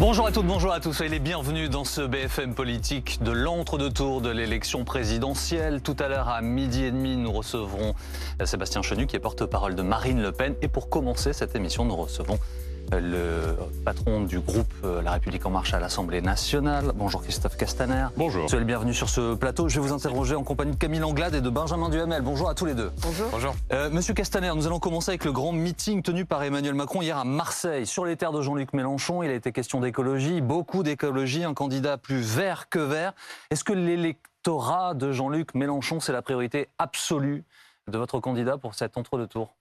Bonjour à toutes, bonjour à tous, soyez les bienvenus dans ce BFM politique de l'entre-deux-tours de l'élection présidentielle. Tout à l'heure à midi et demi, nous recevrons Sébastien Chenu qui est porte-parole de Marine Le Pen. Et pour commencer cette émission, nous recevons le patron du groupe euh, La République En Marche à l'Assemblée nationale. Bonjour Christophe Castaner. Bonjour. Soyez le bienvenu sur ce plateau. Je vais vous interroger en compagnie de Camille Anglade et de Benjamin Duhamel. Bonjour à tous les deux. Bonjour. Bonjour. Euh, Monsieur Castaner, nous allons commencer avec le grand meeting tenu par Emmanuel Macron hier à Marseille, sur les terres de Jean-Luc Mélenchon. Il a été question d'écologie, beaucoup d'écologie, un candidat plus vert que vert. Est-ce que l'électorat de Jean-Luc Mélenchon, c'est la priorité absolue de votre candidat pour cet entre-deux tours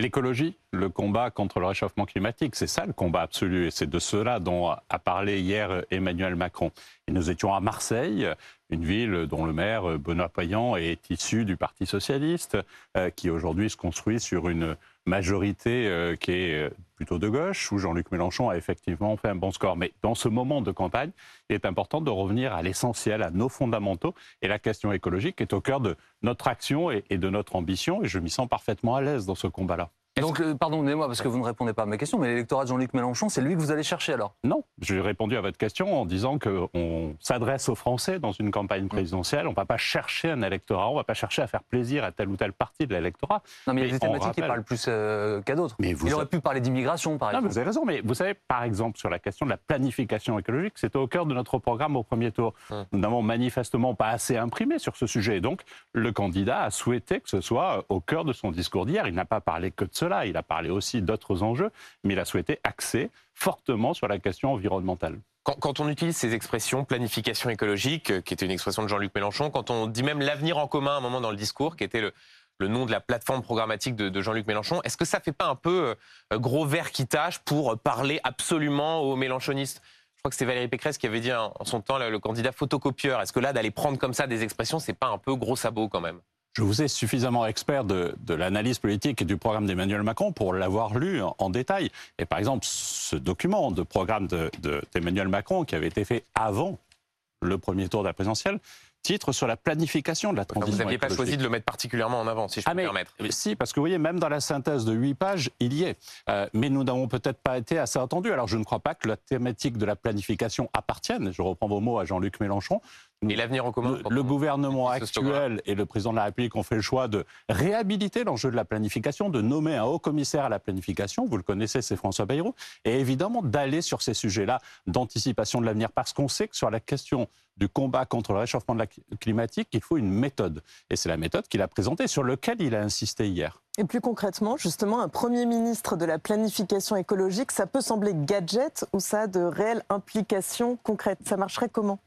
L'écologie, le combat contre le réchauffement climatique, c'est ça le combat absolu. Et c'est de cela dont a parlé hier Emmanuel Macron. Et nous étions à Marseille, une ville dont le maire Benoît Payan est issu du Parti socialiste, euh, qui aujourd'hui se construit sur une majorité euh, qui est euh, plutôt de gauche, où Jean-Luc Mélenchon a effectivement fait un bon score. Mais dans ce moment de campagne, il est important de revenir à l'essentiel, à nos fondamentaux. Et la question écologique est au cœur de notre action et de notre ambition. Et je m'y sens parfaitement à l'aise dans ce combat-là. Donc, euh, pardonnez-moi parce que vous ne répondez pas à ma question, mais l'électorat de Jean-Luc Mélenchon, c'est lui que vous allez chercher alors? Non, j'ai répondu à votre question en disant qu'on s'adresse aux Français dans une campagne présidentielle. On ne va pas chercher un électorat, on ne va pas chercher à faire plaisir à telle ou telle partie de l'électorat. Non, mais, il y a des thématiques qui parlent plus euh, qu'à d'autres. Mais vous Il aurait avez- pu parler d'immigration, par Non, exemple. vous avez raison, mais vous savez, par exemple, sur la question de la planification écologique, c'était au cœur de notre programme au premier tour. Hum. Nous n'avons manifestement pas assez imprimé sur ce sujet. Et donc, le candidat a souhaité que ce soit au cœur de son discours d'hier. Il n'a pas parlé que de il a parlé aussi d'autres enjeux, mais il a souhaité axer fortement sur la question environnementale. Quand, on utilise ces expressions, planification écologique, euh, qui était une expression de Jean-Luc Mélenchon, quand on dit même l'avenir en commun à un moment dans le discours, qui était le, nom de la plateforme programmatique de, Jean-Luc Mélenchon, est-ce que ça fait pas un peu euh, gros vert qui tâche pour parler absolument aux mélenchonistes? Je crois que c'est Valérie Pécresse qui avait dit en son temps le, le candidat photocopieur. Est-ce que là, d'aller prendre comme ça des expressions, c'est pas un peu gros sabot quand même? Je vous ai suffisamment expert de, de l'analyse politique et du programme d'Emmanuel Macron pour l'avoir lu en, en détail. Et par exemple, ce document de programme de- de- d'Emmanuel Macron qui avait été fait avant le premier tour de la présidentielle, titre sur la planification de la transition Vous n'aviez pas choisi de le mettre particulièrement en avant, si je peux Ah, me mais, permettre. mais si, parce que vous voyez, même dans la synthèse de huit pages, il y est. Euh, mais nous n'avons peut-être pas été assez attendus. Alors je ne crois pas que la thématique de la planification appartienne, je reprends vos mots à Jean-Luc Mélenchon, Et l'avenir en commun le, gouvernement actuel et le président de la République ont fait le choix de réhabiliter l'enjeu de la planification, de nommer un haut commissaire à la planification, vous le connaissez, c'est François Bayrou, et évidemment d'aller sur ces sujets-là d'anticipation de l'avenir, parce qu'on sait que sur la question du combat contre le réchauffement de la cli- climatique, il faut une méthode. Et c'est la méthode qu'il a présentée, sur laquelle il a insisté hier. Et plus concrètement, justement, un Premier ministre de la planification écologique, ça peut sembler gadget ou ça a de réelles implications concrètes Ça marcherait comment?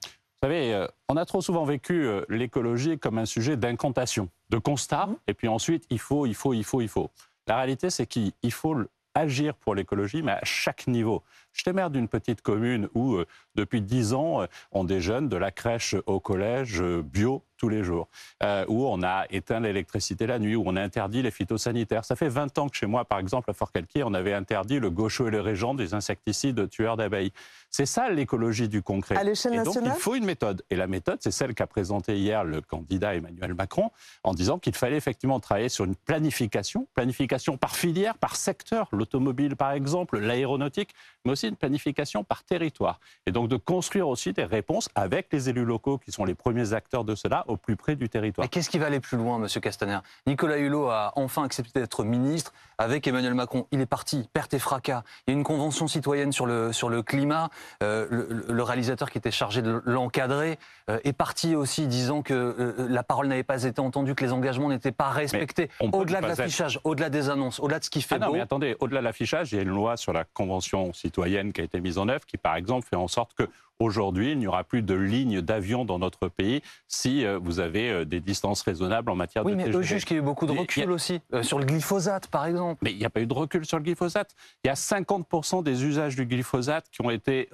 Vous savez, euh, on a trop souvent vécu euh, l'écologie comme un sujet d'incantation, de constat, et puis ensuite, il faut, il faut, il faut, il faut. La réalité, c'est qu'il il faut agir pour l'écologie, mais à chaque niveau. J'étais maire d'une petite commune où, euh, depuis dix ans, euh, on déjeune de la crèche au collège euh, bio tous les jours, euh, où on a éteint l'électricité la nuit, où on a interdit les phytosanitaires. Ça fait 20 ans que chez moi, par exemple, à Fort-Calquier, on avait interdit le gaucho et le régent des insecticides tueurs d'abeilles. C'est ça l'écologie du concret. À l'échelle donc, nationale? il faut une méthode. Et la méthode, c'est celle qu'a présentée hier le candidat Emmanuel Macron, en disant qu'il fallait effectivement travailler sur une planification, planification par filière, par secteur, l'automobile par exemple, l'aéronautique, mais aussi une planification par territoire. Et donc de construire aussi des réponses avec les élus locaux qui sont les premiers acteurs de cela au plus près du territoire. Mais qu'est-ce qui va aller plus loin, Monsieur Castaner? Nicolas Hulot a enfin accepté d'être ministre avec Emmanuel Macron. Il est parti, perte et fracas. Il y a une convention citoyenne sur le, sur le climat. Euh, le, le réalisateur qui était chargé de l'encadrer euh, est parti aussi disant que euh, la parole n'avait pas été entendue, que les engagements n'étaient pas respectés. Au-delà de être- l'affichage, au-delà des annonces, au-delà de ce qui fait Ah non, beau. mais attendez, au-delà de l'affichage, il y a une loi sur la convention citoyenne qui a été mise en œuvre qui, par exemple, fait en sorte que aujourd'hui, il n'y aura plus de lignes d'avion dans notre pays si euh, vous avez euh, des distances raisonnables en matière Oui, de mais TGV. eux jugent qu'il y a eu beaucoup de a- recul aussi, euh, sur le glyphosate par exemple. Mais il n'y a pas eu de recul sur le glyphosate. Il y a 50% des usages du glyphosate qui ont été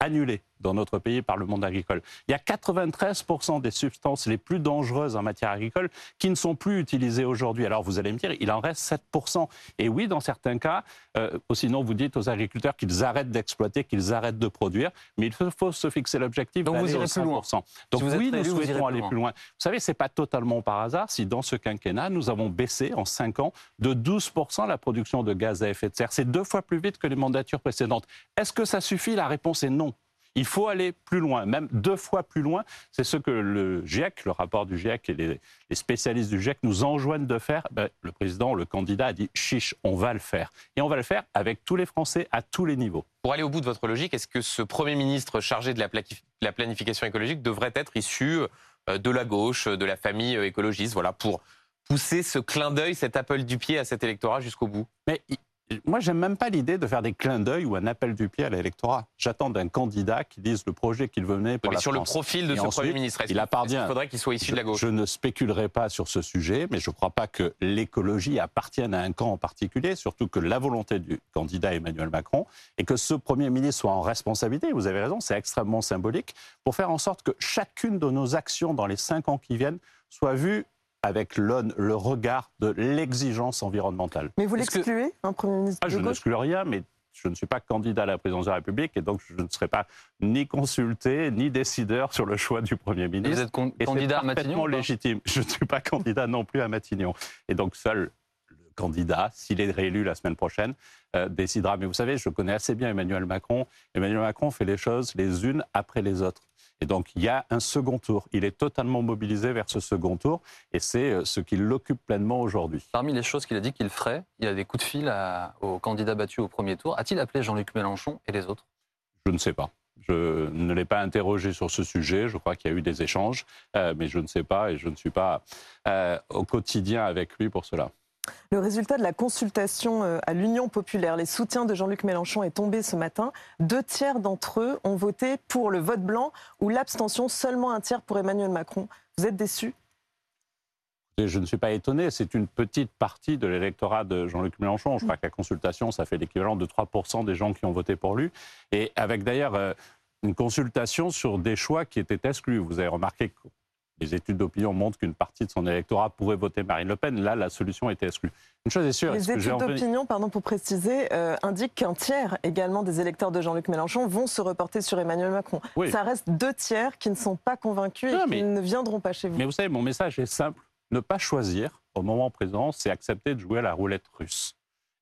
annulées dans notre pays par le monde agricole. Il y a 93% des substances les plus dangereuses en matière agricole qui ne sont plus utilisées aujourd'hui. Alors vous allez me dire, il en reste 7%. Et oui, dans certains cas, euh, sinon vous dites aux agriculteurs qu'ils arrêtent d'exploiter, qu'ils arrêtent de produire, mais il faut, se fixer l'objectif Donc vous irez plus loin. Donc oui, nous souhaitons aller plus loin. Vous savez, c'est pas totalement par hasard si dans ce quinquennat, nous avons baissé en 5 ans de 12% la production de gaz à effet de serre. C'est deux fois plus vite que les mandatures précédentes. Est-ce que ça suffit? La réponse est non. Il faut aller plus loin, même deux fois plus loin. C'est ce que le GIEC, le rapport du GIEC et les, spécialistes du GIEC nous enjoignent de faire. Ben, le président, le candidat a dit chiche, on va le faire. Et on va le faire avec tous les Français à tous les niveaux. Pour aller au bout de votre logique, est-ce que ce Premier ministre chargé de la, planification écologique devrait être issu euh, de la gauche, de la famille euh, écologiste, voilà, pour pousser ce clin d'œil, cet appel du pied à cet électorat jusqu'au bout Mais moi, j'aime même pas l'idée de faire des clins d'œil ou un appel du pied à l'électorat. J'attends d'un candidat qui dise le projet qu'il veut mener pour mais la sur le profil de ce Premier ministre, il appartient. Il faudrait qu'il soit issu de la gauche. Je, ne spéculerai pas sur ce sujet, mais je ne crois pas que l'écologie appartienne à un camp en particulier, surtout que la volonté du candidat Emmanuel Macron et que ce Premier ministre soit en responsabilité. Vous avez raison, c'est extrêmement symbolique pour faire en sorte que chacune de nos actions dans les cinq ans qui viennent soit vue avec le regard de l'exigence environnementale. Mais vous l'excluez, un Premier ministre ah, Je n'exclus rien, mais je ne suis pas candidat à la présidence de la République et donc je ne serai pas ni consulté ni décideur sur le choix du Premier ministre. vous êtes candidat à Matignon légitime. Je ne suis pas candidat non plus à Matignon. Et donc seul le candidat, s'il est réélu la semaine prochaine, euh, décidera. Mais vous savez, je connais assez bien Emmanuel Macron. Emmanuel Macron fait les choses les unes après les autres. Et donc, il y a un second tour. Il est totalement mobilisé vers ce second tour et c'est euh, ce qui l'occupe pleinement aujourd'hui. Parmi les choses qu'il a dit qu'il ferait, il y a des coups de fil aux candidats battus au premier tour. A-t-il appelé Jean-Luc Mélenchon et les autres? Je ne sais pas. Je ne l'ai pas interrogé sur ce sujet. Je crois qu'il y a eu des échanges, euh, mais je ne sais pas et je ne suis pas euh, au quotidien avec lui pour cela. Le résultat de la consultation euh, à l'Union populaire, les soutiens de Jean-Luc Mélenchon est tombé ce matin. Deux tiers d'entre eux ont voté pour le vote blanc ou l'abstention, seulement un tiers pour Emmanuel Macron. Vous êtes déçu je ne suis pas étonné, c'est une petite partie de l'électorat de Jean-Luc Mélenchon. Je crois que la consultation, ça fait l'équivalent de 3% des gens qui ont voté pour lui. Et avec d'ailleurs euh, une consultation sur des choix qui étaient exclus. Vous avez remarqué les études d'opinion montrent qu'une partie de son électorat pourrait voter Marine Le Pen. Là, la solution était exclue. Une chose est sûre. Les études d'opinion, pardon pour préciser, euh, indiquent qu'un tiers également des électeurs de Jean-Luc Mélenchon vont se reporter sur Emmanuel Macron. Ça reste deux tiers qui ne sont pas convaincus et qui ne viendront pas chez vous. Mais vous savez, mon message est simple. Ne pas choisir au moment présent, c'est accepter de jouer à la roulette russe.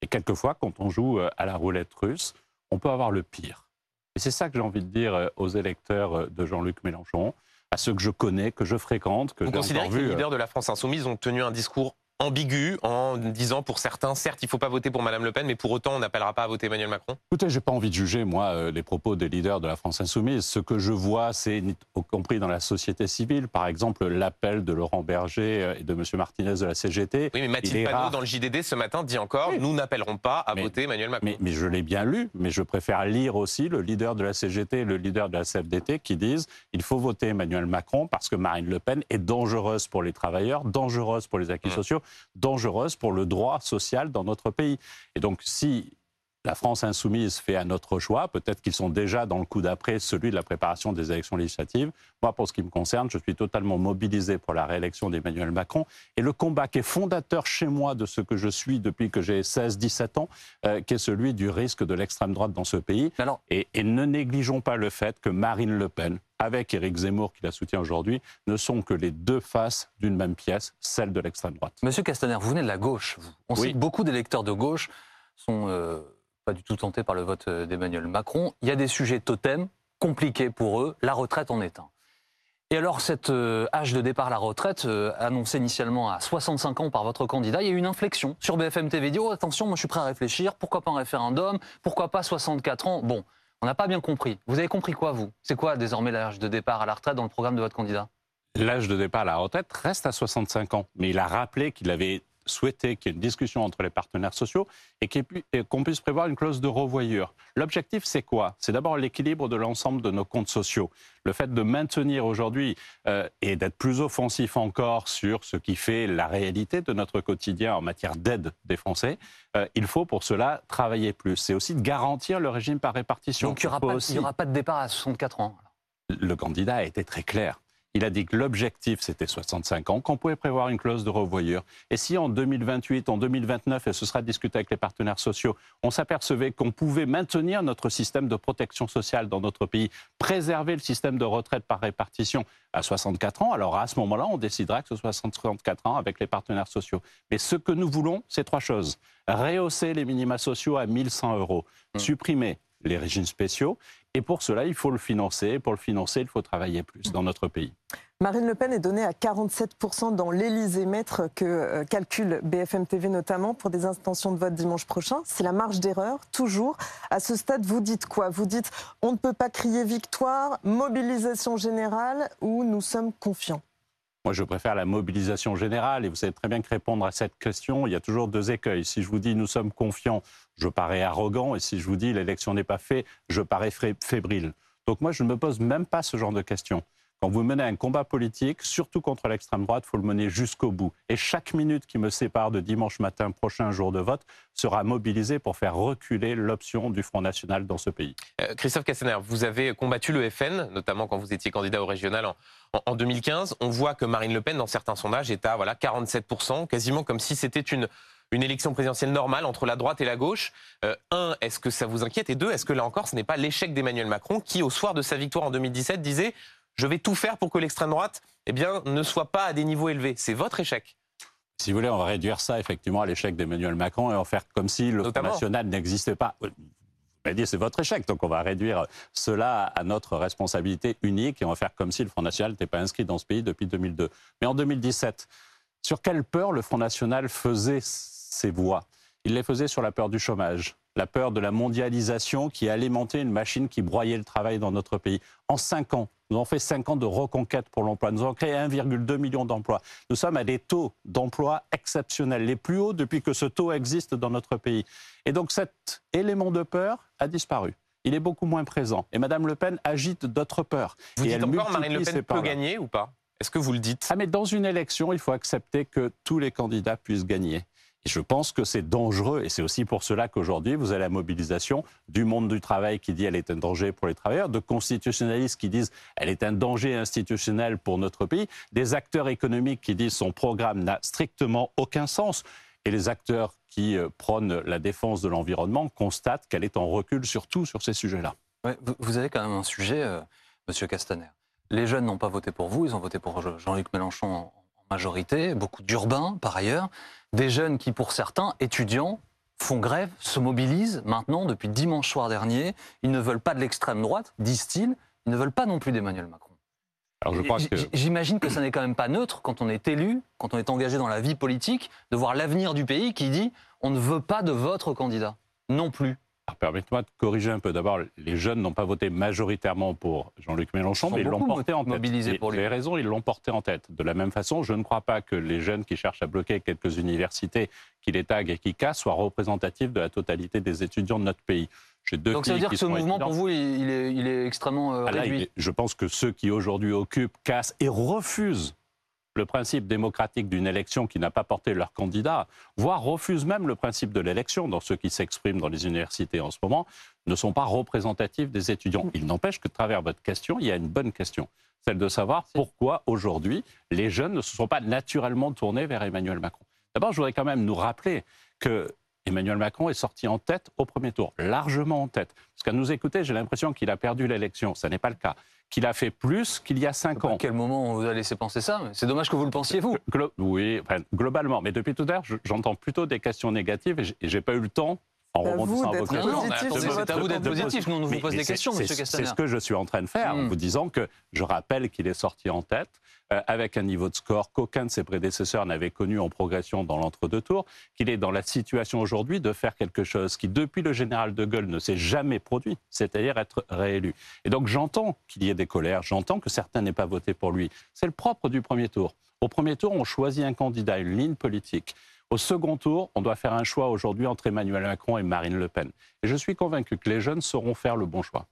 Et quelquefois, quand on joue euh, à la roulette russe, on peut avoir le pire. Et c'est ça que j'ai envie de dire euh, aux électeurs de Jean-Luc Mélenchon à ceux que je connais, que je fréquente. Que Vous considérez que les leaders de la France insoumise ont tenu un discours ambigu en disant pour certains, certes, il ne faut pas voter pour Mme Le Pen, mais pour autant, on n'appellera pas à voter Emmanuel Macron Écoutez, je n'ai pas envie de juger, moi, euh, les propos des leaders de la France insoumise. Ce que je vois, c'est, y compris dans la société civile, par exemple, l'appel de Laurent Berger euh, et de M. Martinez de la CGT. Oui, mais Mathilde Panot, dans le JDD, ce matin, dit encore nous n'appellerons pas à voter Emmanuel Macron. Mais, mais, je l'ai bien lu, mais je préfère lire aussi le leader de la CGT et le leader de la CFDT qui disent il faut voter Emmanuel Macron parce que Marine Le Pen est dangereuse pour les travailleurs, dangereuse pour les acquis mmh. sociaux, dangereuse pour le droit social dans notre pays. Et donc, si la France insoumise fait un autre choix. Peut-être qu'ils sont déjà dans le coup d'après, celui de la préparation des élections législatives. Moi, pour ce qui me concerne, je suis totalement mobilisé pour la réélection d'Emmanuel Macron. Et le combat qui est fondateur chez moi de ce que je suis depuis que j'ai 16-17 ans, euh, qui est celui du risque de l'extrême droite dans ce pays. et, et ne négligeons pas le fait que Marine Le Pen, avec Éric Zemmour qui la soutient aujourd'hui, ne sont que les deux faces d'une même pièce, celle de l'extrême droite. Monsieur Castaner, vous venez de la gauche. On sait que beaucoup d'électeurs de gauche sont euh, pas du tout tentés par le vote euh, d'Emmanuel Macron. Il y a des sujets totems compliqués pour eux. La retraite en est un. Et alors, cet euh, âge de départ à la retraite, annoncé initialement à 65 ans par votre candidat, il y a eu une inflexion sur BFM TV. Dit, oh, attention, moi je suis prêt à réfléchir, pourquoi pas un référendum, pourquoi pas 64 ans? Bon, on n'a pas bien compris. Vous avez compris quoi, vous? C'est quoi désormais l'âge de départ à la retraite dans le programme de votre candidat? L'âge de départ à la retraite reste à 65 ans. Mais il a rappelé qu'il avait souhaité qu'il y ait une discussion entre les partenaires sociaux et qu'on puisse prévoir une clause de revoyure. L'objectif, c'est quoi? C'est d'abord l'équilibre de l'ensemble de nos comptes sociaux. Le fait de maintenir aujourd'hui euh, et d'être plus offensif encore sur ce qui fait la réalité de notre quotidien en matière d'aide des Français, euh, il faut pour cela travailler plus. C'est aussi de garantir le régime par répartition. Donc il n'y aura, pas de départ à 64 ans Le candidat a été très clair. Il a dit que l'objectif, c'était 65 ans, qu'on pouvait prévoir une clause de revoyure. Et si en 2028, en 2029, et ce sera discuté avec les partenaires sociaux, on s'apercevait qu'on pouvait maintenir notre système de protection sociale dans notre pays, préserver le système de retraite par répartition à 64 ans, alors à ce moment-là, on décidera que ce soit 64 ans avec les partenaires sociaux. Mais ce que nous voulons, c'est trois choses. Rehausser les minima sociaux à 1100 euros, mmh. supprimer les régimes spéciaux et pour cela, il faut le financer. Pour le financer, il faut travailler plus dans notre pays. Marine Le Pen est donnée à 47% dans l'Élysée maître que euh, calcule BFM TV notamment pour des intentions de vote dimanche prochain. C'est la marge d'erreur, toujours. À ce stade, vous dites quoi? Vous dites on ne peut pas crier victoire, mobilisation générale ou nous sommes confiants? Moi, je préfère la mobilisation générale et vous savez très bien que répondre à cette question, il y a toujours deux écueils. Si je vous dis nous sommes confiants, je parais arrogant et si je vous dis l'élection n'est pas faite, je parais fébrile. Donc moi, je ne me pose même pas ce genre de questions. Quand vous menez un combat politique, surtout contre l'extrême droite, il faut le mener jusqu'au bout. Et chaque minute qui me sépare de dimanche matin prochain, jour de vote, sera mobilisée pour faire reculer l'option du Front National dans ce pays. Euh, Christophe Castaner, vous avez combattu le FN, notamment quand vous étiez candidat au régional en, 2015. On voit que Marine Le Pen, dans certains sondages, est à voilà, 47%, quasiment comme si c'était une, une élection présidentielle normale entre la droite et la gauche. Euh, un, est-ce que ça vous inquiète? Et deux, est-ce que là encore, ce n'est pas l'échec d'Emmanuel Macron qui, au soir de sa victoire en 2017, disait je vais tout faire pour que l'extrême droite eh bien, ne soit pas à des niveaux élevés. C'est votre échec. Si vous voulez, on va réduire ça effectivement à l'échec d'Emmanuel Macron et en faire comme si le Front National n'existait pas. Vous allez dire c'est votre échec, donc on va réduire cela à notre responsabilité unique et on va faire comme si le Front National n'était pas inscrit dans ce pays depuis 2002. Mais en 2017, sur quelle peur le Front National faisait ses voix? Il les faisait sur la peur du chômage, la peur de la mondialisation qui alimentait une machine qui broyait le travail dans notre pays. En cinq ans, nous avons fait cinq ans de reconquête pour l'emploi. Nous avons créé 1,2 million d'emplois. Nous sommes à des taux d'emploi exceptionnels, les plus hauts depuis que ce taux existe dans notre pays. Et donc cet élément de peur a disparu. Il est beaucoup moins présent. Et Mme Le Pen agite d'autres peurs. Vous et dites encore Marine Le Pen peut gagner ou pas? Est-ce que vous le dites? Ah, mais Dans une élection, il faut accepter que tous les candidats puissent gagner. Et je pense que c'est dangereux, et c'est aussi pour cela qu'aujourd'hui, vous avez la mobilisation du monde du travail qui dit elle est un danger pour les travailleurs, de constitutionnalistes qui disent elle est un danger institutionnel pour notre pays, des acteurs économiques qui disent son programme n'a strictement aucun sens, et les acteurs qui euh, prônent la défense de l'environnement constatent qu'elle est en recul surtout sur ces sujets-là. vous avez quand même un sujet. Euh, Monsieur Castaner. Les jeunes n'ont pas voté pour vous, ils ont voté pour Jean-Luc Mélenchon en majorité, beaucoup d'urbains par ailleurs. Des jeunes qui, pour certains, étudiants, font grève, se mobilisent maintenant depuis dimanche soir dernier. Ils ne veulent pas de l'extrême droite, disent-ils. Ils ne veulent pas non plus d'Emmanuel Macron. J'imagine que ça n'est quand même pas neutre quand on est élu, quand on est engagé dans la vie politique, de voir l'avenir du pays qui dit on ne veut pas de votre candidat. Non plus. Permettez-moi de corriger un peu. D'abord, les jeunes n'ont pas voté majoritairement pour Jean-Luc Mélenchon, mais ils l'ont porté en tête. Pour lui. Vous avez raison, ils l'ont porté en tête. De la même façon, je ne crois pas que les jeunes qui cherchent à bloquer quelques universités, qui les taguent et qui cassent, soient représentatifs de la totalité des étudiants de notre pays. Donc ça veut dire que ce mouvement, pour vous, il est, extrêmement euh, ah réduit Je pense que ceux qui aujourd'hui occupent, cassent et refusent le principe démocratique d'une élection qui n'a pas porté leur candidat, voire refusent même le principe de l'élection dans ceux qui s'expriment dans les universités en ce moment, ne sont pas représentatifs des étudiants. Il n'empêche que, à travers votre question, il y a une bonne question, celle de savoir pourquoi aujourd'hui les jeunes ne se sont pas naturellement tournés vers Emmanuel Macron. D'abord, je voudrais quand même nous rappeler que Emmanuel Macron est sorti en tête au premier tour, largement en tête. Parce qu'à nous écouter, j'ai l'impression qu'il a perdu l'élection. Ce n'est pas le cas qu'il a fait plus qu'il y a cinq ans. À quel moment on vous a laissé penser ça C'est dommage que vous le pensiez, vous. oui, globalement. Mais depuis tout à l'heure, j'entends plutôt des questions négatives et j'ai pas eu le temps en C'est à vous d'être positif. Nous, on vous pose des questions, M. Castaner. C'est ce que je suis en train de faire, en hmm. vous disant que je rappelle qu'il est sorti en tête, euh, avec un niveau de score qu'aucun de ses prédécesseurs n'avait connu en progression dans l'entre-deux tours, qu'il est dans la situation aujourd'hui de faire quelque chose qui, depuis le général de Gaulle, ne s'est jamais produit, c'est-à-dire être réélu. Et donc j'entends qu'il y ait des colères, j'entends que certains n'aient pas voté pour lui. C'est le propre du premier tour. Au premier tour, on choisit un candidat, une ligne politique Au second tour, on doit faire un choix aujourd'hui entre Emmanuel Macron et Marine Le Pen. Et je suis convaincu que les jeunes sauront faire le bon choix.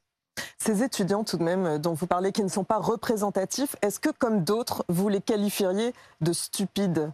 Ces étudiants, tout de même, euh, dont vous parlez, qui ne sont pas représentatifs, est-ce que, comme d'autres, vous les qualifieriez de stupides?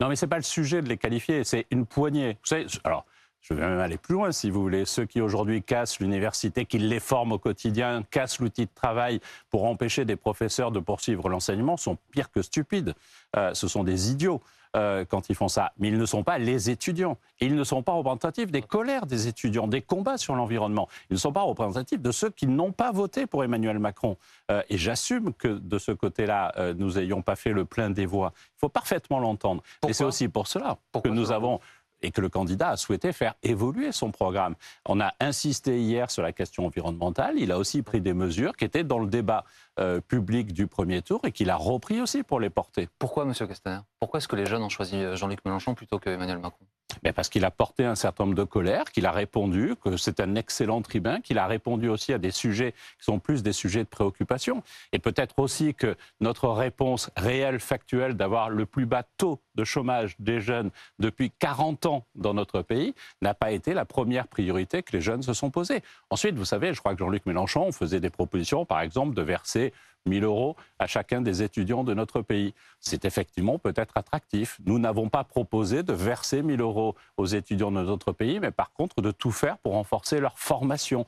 Non, mais ce n'est pas le sujet de les qualifier, c'est une poignée. Vous savez, alors, je vais même aller plus loin, si vous voulez. Ceux qui aujourd'hui cassent l'université, qui les forment au quotidien, cassent l'outil de travail pour empêcher des professeurs de poursuivre l'enseignement, sont pires que stupides. Euh, ce sont des idiots. Euh, quand ils font ça. Mais ils ne sont pas les étudiants. Ils ne sont pas représentatifs des colères des étudiants, des combats sur l'environnement. Ils ne sont pas représentatifs de ceux qui n'ont pas voté pour Emmanuel Macron. Euh, et j'assume que de ce côté-là, euh, nous n'ayons pas fait le plein des voix. Il faut parfaitement l'entendre. Et c'est aussi pour cela que nous avons et que le candidat a souhaité faire évoluer son programme. On a insisté hier sur la question environnementale. Il a aussi pris des mesures qui étaient dans le débat euh, public du premier tour et qu'il a repris aussi pour les porter. Pourquoi, Monsieur Castaner? Pourquoi est-ce que les jeunes ont choisi euh, Jean-Luc Mélenchon plutôt que Emmanuel Macron? Mais parce qu'il a porté un certain nombre de colères, qu'il a répondu, que c'est un excellent tribun, qu'il a répondu aussi à des sujets qui sont plus des sujets de préoccupation. Et peut-être aussi que notre réponse réelle, factuelle, d'avoir le plus bas taux de chômage des jeunes depuis 40 ans dans notre pays, n'a pas été la première priorité que les jeunes se sont posées. Ensuite, vous savez, je crois que Jean-Luc Mélenchon faisait des propositions, par exemple, de verser 1000 euros à chacun des étudiants de notre pays. C'est effectivement peut-être attractif. Nous n'avons pas proposé de verser 1000 euros aux étudiants de notre pays, mais par contre de tout faire pour renforcer leur formation,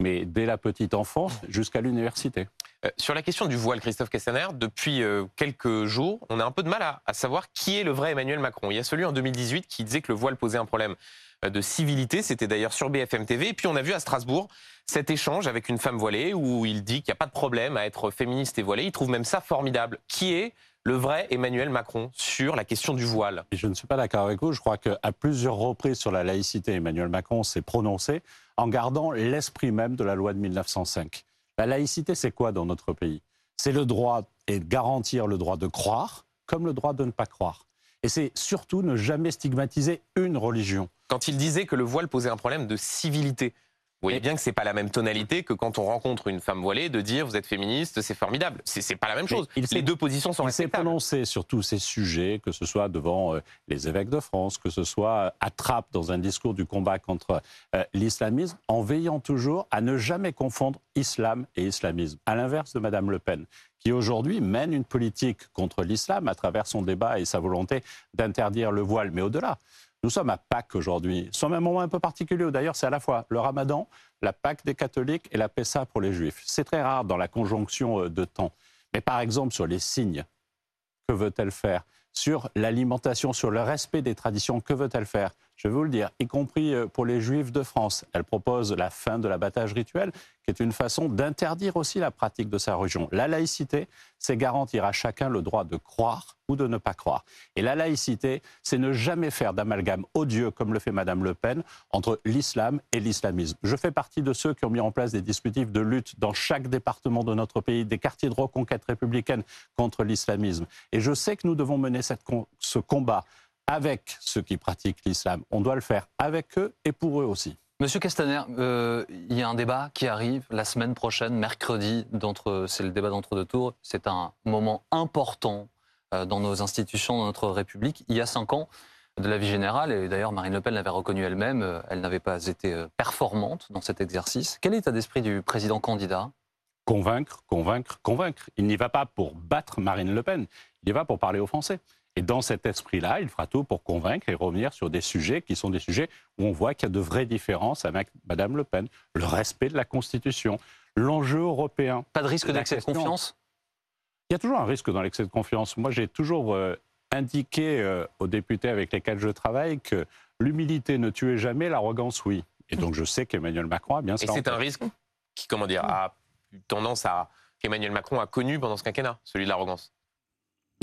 mais dès la petite enfance jusqu'à l'université. Euh, sur la question du voile, Christophe Castaner, depuis euh, quelques jours, on a un peu de mal à, à, savoir qui est le vrai Emmanuel Macron. Il y a celui en 2018 qui disait que le voile posait un problème euh, de civilité, c'était d'ailleurs sur BFM TV. Et puis on a vu à Strasbourg cet échange avec une femme voilée où il dit qu'il n'y a pas de problème à être féministe et voilée. Il trouve même ça formidable. Qui est le vrai Emmanuel Macron sur la question du voile? Je ne suis pas d'accord avec vous. Je crois qu'à plusieurs reprises sur la laïcité, Emmanuel Macron s'est prononcé en gardant l'esprit même de la loi de 1905. La laïcité, c'est quoi dans notre pays? C'est le droit et garantir le droit de croire comme le droit de ne pas croire. Et c'est surtout ne jamais stigmatiser une religion. Quand il disait que le voile posait un problème de civilité, vous voyez bien que c'est pas la même tonalité que quand on rencontre une femme voilée de dire vous êtes féministe, c'est formidable. C'est pas la même chose. Les deux positions sont respectables. Il s'est prononcé sur tous ces sujets, que ce soit devant euh, les évêques de France, que ce soit à Trappes dans un discours du combat contre euh, l'islamisme, en veillant toujours à ne jamais confondre islam et islamisme. À l'inverse de Madame Le Pen, qui aujourd'hui mène une politique contre l'islam à travers son débat et sa volonté d'interdire le voile, mais au-delà. Nous sommes à Pâques aujourd'hui. Nous sommes un moment un peu particulier. D'ailleurs, c'est à la fois le ramadan, la Pâque des catholiques et la Pessa pour les juifs. C'est très rare dans la conjonction euh, de temps. Mais par exemple, sur les signes, que veut-elle faire? Sur l'alimentation, sur le respect des traditions, que veut-elle faire? Je vais vous le dire, y compris euh, pour les juifs de France. Elle propose la fin de l'abattage rituel, qui est une façon d'interdire aussi la pratique de sa religion. La laïcité, c'est garantir à chacun le droit de croire ou de ne pas croire. Et la laïcité, c'est ne jamais faire d'amalgame odieux, comme le fait Madame Le Pen, entre l'islam et l'islamisme. Je fais partie de ceux qui ont mis en place des dispositifs de lutte dans chaque département de notre pays, des quartiers de reconquête républicaine contre l'islamisme. Et je sais que nous devons mener ce combat avec ceux qui pratiquent l'islam. On doit le faire avec eux et pour eux aussi. Monsieur Castaner, euh, il y a un débat qui arrive la semaine prochaine, mercredi, c'est le débat d'entre-deux tours. C'est un moment important euh, dans nos institutions, dans notre République. Il y a cinq ans, de la vie générale, et d'ailleurs Marine Le Pen l'avait reconnu elle-même, euh, elle n'avait pas été performante dans cet exercice. Quel est l'état d'esprit du président candidat? Convaincre, convaincre, convaincre. Il n'y va pas pour battre Marine Le Pen, il y va pour parler aux Français. Et dans cet esprit-là, il fera tout pour convaincre et revenir sur des sujets qui sont des sujets où on voit qu'il y a de vraies différences avec Madame Le Pen. Le respect de la Constitution, l'enjeu européen. Pas de risque d'excès de confiance? Il y a toujours un risque dans l'excès de confiance. Moi, j'ai toujours euh, indiqué euh, aux députés avec lesquels je travaille que l'humilité ne tuait jamais, l'arrogance, oui. Et donc, je sais qu'Emmanuel Macron a bien ça. Et c'est un risque qui, comment dire, a tendance à qu'Emmanuel Macron a connu pendant ce quinquennat, celui de l'arrogance?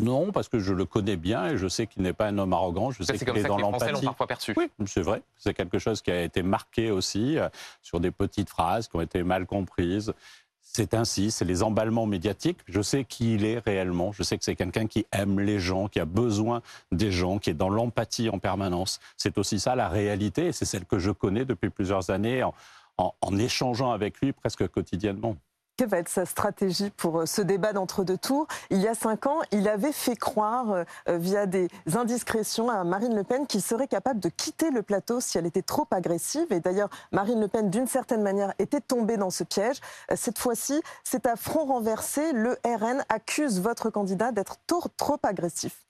Non, parce que je le connais bien et je sais qu'il n'est pas un homme arrogant. Je sais qu'il est dans l'empathie. parfois perçu. Oui, c'est vrai. C'est quelque chose qui a été marqué aussi euh, sur des petites phrases qui ont été mal comprises. C'est ainsi, c'est les emballements médiatiques. Je sais qui il est réellement. Je sais que c'est quelqu'un qui aime les gens, qui a besoin des gens, qui est dans l'empathie en permanence. C'est aussi ça la réalité, et c'est celle que je connais depuis plusieurs années en, en échangeant avec lui presque quotidiennement. Quelle va être sa stratégie pour euh, ce débat d'entre-deux tours? Il y a cinq ans, il avait fait croire, euh, euh, via des indiscrétions à Marine Le Pen, qu'il serait capable de quitter le plateau si elle était trop agressive. Et d'ailleurs, Marine Le Pen, d'une certaine manière, était tombée dans ce piège. Cette fois-ci, c'est à front renversé. Le RN accuse votre candidat d'être trop agressif.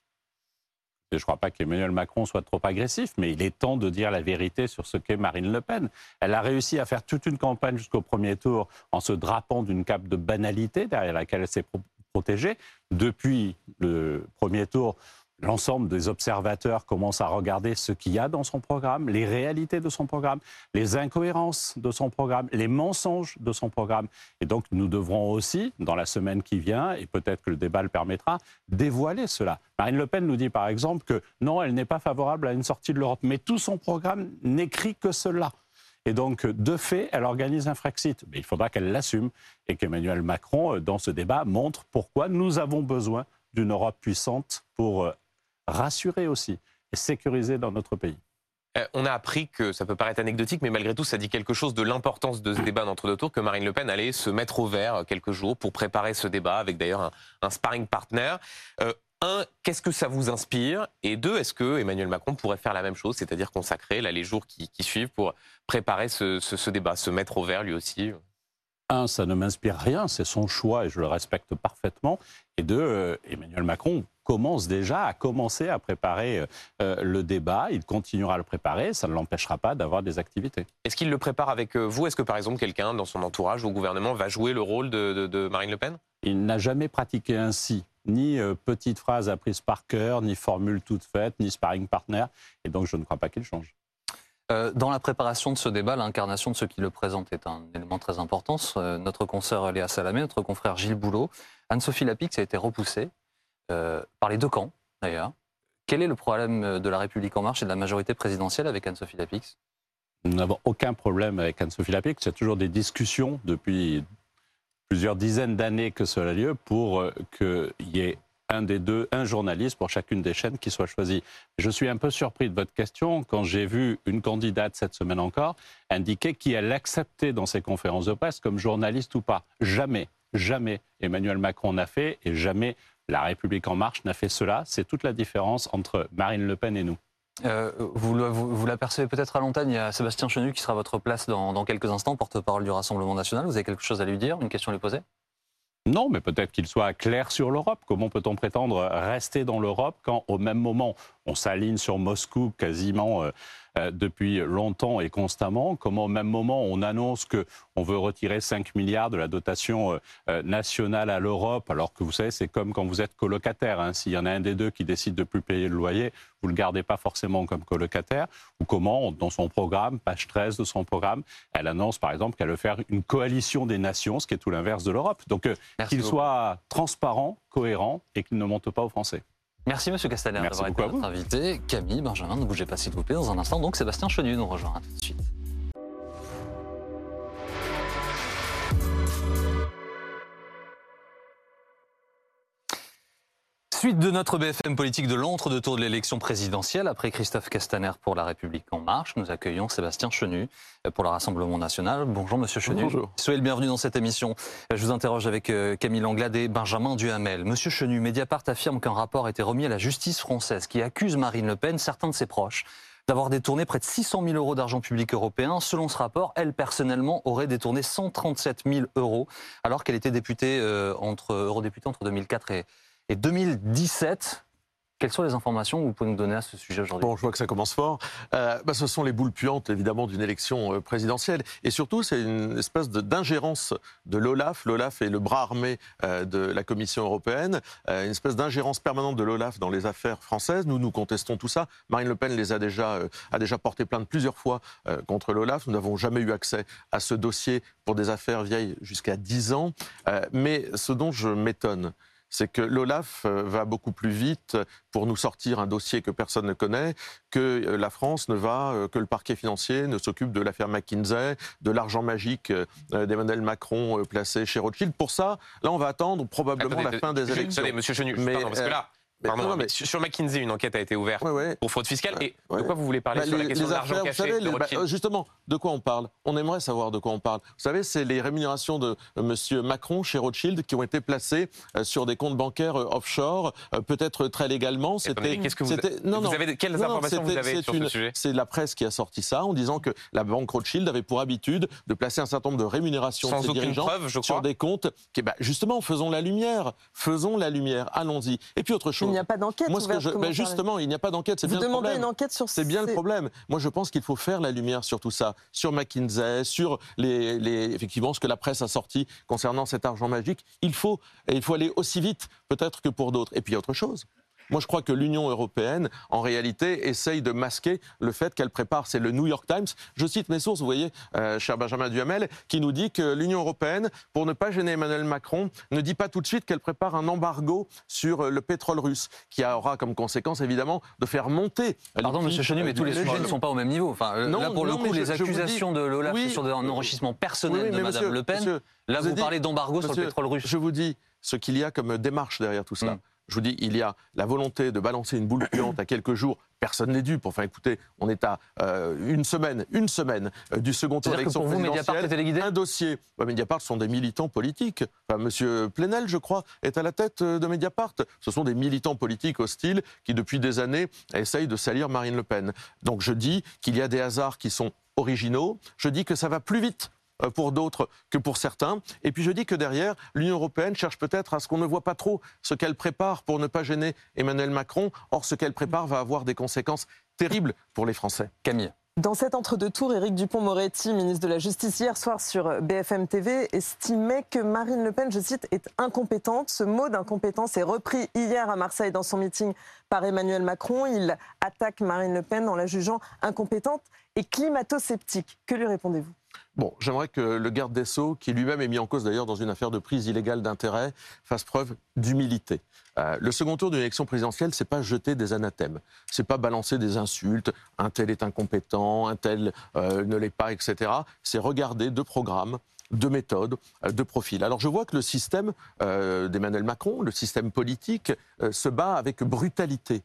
Je ne crois pas qu'Emmanuel Macron soit trop agressif, mais il est temps de dire la vérité sur ce qu'est Marine Le Pen. Elle a réussi à faire toute une campagne jusqu'au premier tour en se drapant d'une cape de banalité derrière laquelle elle s'est protégée. Depuis le premier tour, l'ensemble des observateurs commencent à regarder ce qu'il y a dans son programme, les réalités de son programme, les incohérences de son programme, les mensonges de son programme. Et donc nous devrons aussi, dans la semaine qui vient, et peut-être que le débat le permettra, dévoiler cela. Marine Le Pen nous dit par exemple que non, elle n'est pas favorable à une sortie de l'Europe, mais tout son programme n'écrit que cela. Et donc, de fait, elle organise un Frexit. Mais il faudra qu'elle l'assume et qu'Emmanuel Macron, dans ce débat, montre pourquoi nous avons besoin d'une Europe puissante pour euh, rassurer aussi et sécuriser dans notre pays. Euh, on a appris que ça peut paraître anecdotique, mais malgré tout, ça dit quelque chose de l'importance de ce débat d'entre-deux tours, que Marine Le Pen allait se mettre au vert quelques jours pour préparer ce débat, avec d'ailleurs un, sparring partner. Euh, un, qu'est-ce que ça vous inspire? Et deux, est-ce que Emmanuel Macron pourrait faire la même chose, c'est-à-dire consacrer là, les jours qui, suivent pour préparer ce, débat, se mettre au vert lui aussi? Un, ça ne m'inspire rien, c'est son choix et je le respecte parfaitement. Et deux, euh, Emmanuel Macron commence déjà à commencer à préparer euh, le débat. Il continuera à le préparer. Ça ne l'empêchera pas d'avoir des activités. Est-ce qu'il le prépare avec euh, vous? Est-ce que, par exemple, quelqu'un dans son entourage ou au gouvernement va jouer le rôle de, Marine Le Pen? Il n'a jamais pratiqué ainsi ni euh, petite phrase apprise par cœur, ni formule toute faite, ni sparring partner. Et donc, je ne crois pas qu'il change. dans la préparation de ce débat, l'incarnation de ceux qui le présentent est un élément très important. notre consoeur Léa Salamé, notre confrère Gilles Boulot, Anne-Sophie Lapix a été repoussée. Euh, par les deux camps, d'ailleurs. Quel est le problème de la République en marche et de la majorité présidentielle avec Anne-Sophie Lapix? Nous n'avons aucun problème avec Anne-Sophie Lapix. Il y a toujours des discussions depuis plusieurs dizaines d'années que cela a lieu pour euh, qu'il y ait un des deux, un journaliste pour chacune des chaînes qui soit choisi. Je suis un peu surpris de votre question quand j'ai vu une candidate cette semaine encore indiquer qui elle acceptait dans ses conférences de presse comme journaliste ou pas. Jamais, jamais Emmanuel Macron n'a fait et jamais la République en marche n'a fait cela. C'est toute la différence entre Marine Le Pen et nous. Euh, vous, vous, l'apercevez peut-être à l'antenne, il y a Sébastien Chenu qui sera à votre place dans, dans quelques instants, porte-parole du Rassemblement national. Vous avez quelque chose à lui dire, une question à lui poser? Non, mais peut-être qu'il soit clair sur l'Europe. Comment peut-on prétendre rester dans l'Europe quand, au même moment, on s'aligne sur Moscou quasiment euh, depuis longtemps et constamment, comme au même moment on annonce qu'on veut retirer 5 milliards de la dotation euh, euh, nationale à l'Europe, alors que vous savez, c'est comme quand vous êtes colocataire. Hein. S'il y en a un des deux qui décide de plus payer le loyer, vous ne le gardez pas forcément comme colocataire. Ou comment, dans son programme, page 13 de son programme, elle annonce par exemple qu'elle veut faire une coalition des nations, ce qui est tout l'inverse de l'Europe. Donc qu'il soit transparent, cohérent et qu'il ne monte pas aux Français. Merci Monsieur Castaner d'avoir été notre invité. Camille, Benjamin, ne bougez pas s'il vous plaît dans un instant. Donc Sébastien Chenu nous rejoindra tout de suite. Suite de notre BFM politique de l'entre-deux tours de l'élection présidentielle, après Christophe Castaner pour La République En Marche, nous accueillons Sébastien Chenu pour le Rassemblement National. Bonjour Monsieur Chenu. Bonjour. Soyez le bienvenu dans cette émission. Je vous interroge avec euh, Camille Langlade et Benjamin Duhamel. Monsieur Chenu, Mediapart affirme qu'un rapport a été remis à la justice française qui accuse Marine Le Pen, certains de ses proches, d'avoir détourné près de 600 000 euros d'argent public européen. Selon ce rapport, elle personnellement aurait détourné 137 000 euros alors qu'elle était députée euh, entre eurodéputée entre 2004 et et 2017. Quelles sont les informations que vous pouvez nous donner à ce sujet aujourd'hui? Bon, je vois que ça commence fort. Euh, bah, ce sont les boules puantes, évidemment, d'une élection euh, présidentielle. Et surtout, c'est une espèce d'ingérence de, l'OLAF. L'OLAF est le bras armé euh, de la Commission européenne. une espèce d'ingérence permanente de l'OLAF dans les affaires françaises. Nous, nous contestons tout ça. Marine Le Pen les a déjà, a déjà porté plainte plusieurs fois contre l'OLAF. Nous n'avons jamais eu accès à ce dossier pour des affaires vieilles jusqu'à 10 ans. mais ce dont je m'étonne, c'est que l'OLAF euh, va beaucoup plus vite pour nous sortir un dossier que personne ne connaît, que euh, la France ne va, euh, que le parquet financier ne s'occupe de l'affaire McKinsey, de l'argent magique d'Emmanuel Macron placé chez Rothschild. Pour ça, là, on va attendre probablement la fin des élections. Monsieur Chenu, mais, parce que là, Pardon, non, non, mais mais- sur McKinsey, une enquête a été ouverte Ouais, ouais. pour fraude fiscale. Et de quoi vous voulez parler Bah, sur la question les de l'argent affaires, caché vous savez, de les- bah, Rothschild justement, de quoi on parle? On aimerait savoir de quoi on parle. Vous savez, c'est les rémunérations de euh, Monsieur Macron chez Rothschild qui ont été placées euh, sur des comptes bancaires euh, offshore, euh, peut-être très légalement. Attendez, qu'est-ce que vous- c'était- non, vous non. avez- quelles informations vous c'était- avez c'est sur ce sujet? C'est la presse qui a sorti ça en disant que la banque Rothschild avait pour habitude de placer un certain nombre de rémunérations Sans de ses aucune dirigeants preuve, je sur des comptes qui, bah, justement, faisons la lumière, faisons la lumière, allons-y. Et puis autre chose. Il n'y a pas d'enquête faire justement, il n'y a pas d'enquête. C'est bien le demandez problème. une enquête sur C'est bien le problème. Moi, je pense qu'il faut faire la lumière sur tout ça, sur McKinsey, sur les, les- effectivement ce que la presse a sorti concernant cet argent magique. Il faut, et il faut aller aussi vite, peut-être que pour d'autres. Et puis autre chose. Moi, je crois que l'Union européenne, en réalité, essaye de masquer le fait qu'elle prépare. C'est le New York Times. Je cite mes sources, vous voyez, euh, cher Benjamin Duhamel, qui nous dit que l'Union européenne, pour ne pas gêner Emmanuel Macron, ne dit pas tout de suite qu'elle prépare un embargo sur euh, le pétrole russe, qui aura comme conséquence, évidemment, de faire monter. Pardon, Monsieur Chenu, euh, mais tous les sujets ne sont pas au même niveau. Enfin, euh, Non, là, pour le coup, les je- je vous accusations de Lola Oui. sur un enrichissement personnel Oui, de monsieur- Le Pen. monsieur, là, vous parlez d'embargo sur le pétrole russe. Je vous dis ce qu'il y a comme démarche derrière tout cela. Mm. Je vous dis, il y a la volonté de balancer une boule puante à quelques jours. Personne n'est dupe. Enfin, écoutez, on est à euh, une semaine, une semaine euh, du second tour d'élection présidentielle. Un dossier. Ouais, Mediapart sont des militants politiques. Enfin, Monsieur Plenel, je crois, est à la tête euh, de Mediapart. Ce sont des militants politiques hostiles qui, depuis des années, essayent de salir Marine Le Pen. Donc, je dis qu'il y a des hasards qui sont originaux. Je dis que ça va plus vite pour d'autres que pour certains. Et puis je dis que derrière, l'Union européenne cherche peut-être à ce qu'on ne voit pas trop ce qu'elle prépare pour ne pas gêner Emmanuel Macron. Or, ce qu'elle prépare va avoir des conséquences terribles pour les Français. Camille. Dans cet entre-deux-tours, Éric Dupont-Moretti, ministre de la Justice, hier soir sur BFM TV, estimait que Marine Le Pen, je cite, est incompétente. Ce mot d'incompétence est repris hier à Marseille dans son meeting par Emmanuel Macron. Il attaque Marine Le Pen en la jugeant incompétente et climato-sceptique. Que lui répondez-vous? Bon, j'aimerais que le garde des Sceaux, qui lui-même est mis en cause d'ailleurs dans une affaire de prise illégale d'intérêt, fasse preuve d'humilité. Euh, le second tour d'une élection présidentielle, c'est pas jeter des anathèmes, c'est pas balancer des insultes, un tel est incompétent, un tel euh, ne l'est pas, etc. C'est regarder deux programmes de méthodes, euh, de profils. Alors je vois que le système euh, d'Emmanuel Macron, le système politique, euh, se bat avec brutalité,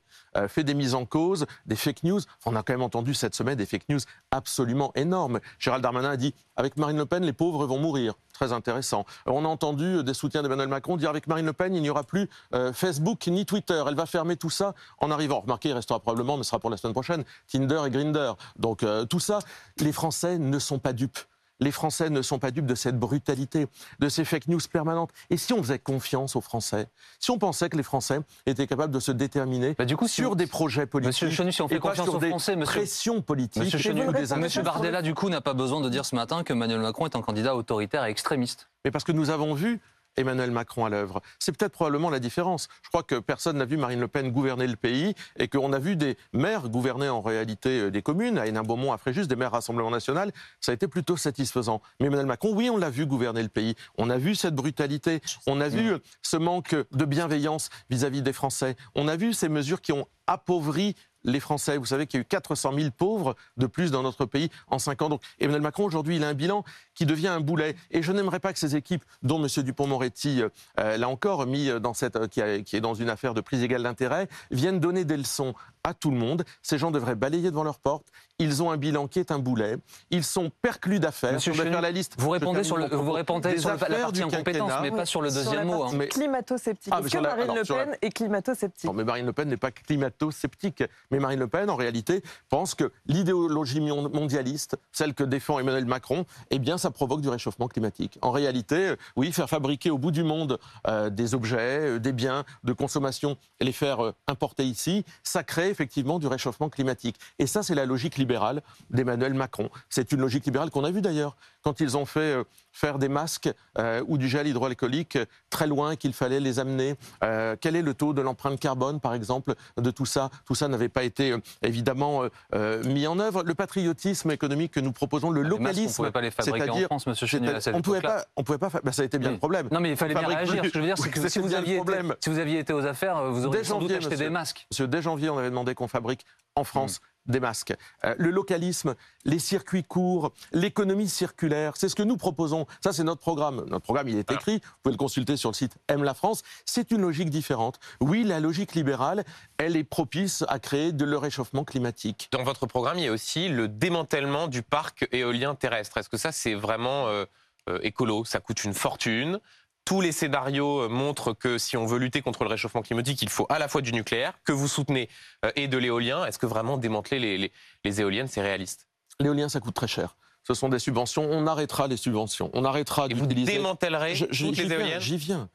fait des mises en cause, des fake news. On a quand même entendu cette semaine des fake news absolument énormes. Gérald Darmanin a dit avec Marine Le Pen, les pauvres vont mourir. Très intéressant. On a entendu des soutiens d'Emmanuel Macron dire avec Marine Le Pen, il n'y aura plus Facebook ni Twitter. Elle va fermer tout ça en arrivant. Remarquez, il restera probablement, mais ce sera pour la semaine prochaine, Tinder et Grinder. Donc tout ça, les Français ne sont pas dupes. Les Français ne sont pas dupes de cette brutalité, de ces fake news permanentes. Et si on faisait confiance aux Français, si on pensait que les Français étaient capables de se déterminer Bah, du coup, si sur vous- des projets politiques, Monsieur Chenu, si on fait et pas confiance sur aux des Français, monsieur- pressions politiques Monsieur Chenu, des Monsieur Bardella, du coup, n'a pas besoin de dire ce matin que Emmanuel Macron est un candidat autoritaire et extrémiste. Mais parce que nous avons vu Emmanuel Macron à l'œuvre. C'est peut-être probablement la différence. Je crois que personne n'a vu Marine Le Pen gouverner le pays et qu'on a vu des maires gouverner en réalité euh, des communes, à Hénin-Beaumont, à Fréjus, des maires Rassemblement National. Ça a été plutôt satisfaisant. Mais Emmanuel Macron, oui, on l'a vu gouverner le pays. On a vu cette brutalité. On a vu euh, ce manque de bienveillance vis-à-vis des Français. On a vu ces mesures qui ont appauvri les Français. Vous savez qu'il y a eu 400 000 pauvres de plus dans notre pays en 5 ans. Donc Emmanuel Macron, aujourd'hui, il a un bilan qui devient un boulet. Et je n'aimerais pas que ces équipes, dont M. Dupont-Moretti euh, l'a encore mis dans cette, euh, qui, qui est dans une affaire de prise égale d'intérêt, viennent donner des leçons à tout le monde. Ces gens devraient balayer devant leur porte. Ils ont un bilan qui est un boulet. Ils sont perclus d'affaires. Monsieur Chenu, faire la liste. Vous répondez sur le, vous répondez sur la partie du incompétence, mais pas sur le deuxième mot. hein. Mais- Climato-sceptique. Ah, Est-ce que la- Marine alors, Le la- Pen est climato-sceptique Non, mais Marine Le Pen n'est pas climato-sceptique. Mais Marine Le Pen, en réalité, pense que l'idéologie mon- mondialiste, celle que défend Emmanuel Macron, eh bien, ça provoque du réchauffement climatique. En réalité, euh, oui, faire fabriquer au bout du monde euh, des objets, euh, des biens de consommation et les faire euh, importer ici, ça crée effectivement du réchauffement climatique. Et ça, c'est la logique libérale d'Emmanuel Macron. C'est une logique libérale qu'on a vue d'ailleurs quand ils ont fait euh, faire des masques euh, ou du gel hydroalcoolique euh, très loin qu'il fallait les amener. Euh, quel est le taux de l'empreinte carbone, par exemple, de tout ça? Tout ça n'avait pas été évidemment euh, mis en œuvre. Le patriotisme économique que nous proposons, le on ne localisme, pouvait pas les fabriquer en c'est-à-dire- on pouvait époque-là. pas, on pouvait pas. bah, ça a été bien Oui. le problème. Non, mais il fallait bien réagir. plus. Ce que je veux dire, c'est que si vous, aviez été, si vous aviez été aux affaires, vous auriez Dès sans doute janvier, acheté monsieur. des masques. Monsieur, dès janvier, on avait demandé qu'on fabrique en France des masques. Euh, le localisme, les circuits courts, l'économie circulaire, c'est ce que nous proposons. Ça, c'est notre programme. Notre programme, il est écrit. Vous pouvez le consulter sur le site Aime la France. C'est une logique différente. Oui, la logique libérale, elle est propice à créer de le réchauffement climatique. Dans votre programme, il y a aussi le démantèlement du parc éolien terrestre. Est-ce que ça, c'est vraiment euh, euh, écolo? Ça coûte une fortune. Tous les scénarios euh, montrent que si on veut lutter contre le réchauffement climatique, il faut à la fois du nucléaire, que vous soutenez, euh, et de l'éolien. Est-ce que vraiment démanteler les, les- les éoliennes, c'est réaliste? L'éolien, ça coûte très cher. Ce sont des subventions. On arrêtera les subventions. On arrêtera Et vous d'utiliser. démantèlerez Je- je- toutes J'y les viens, éoliennes? j'y viens.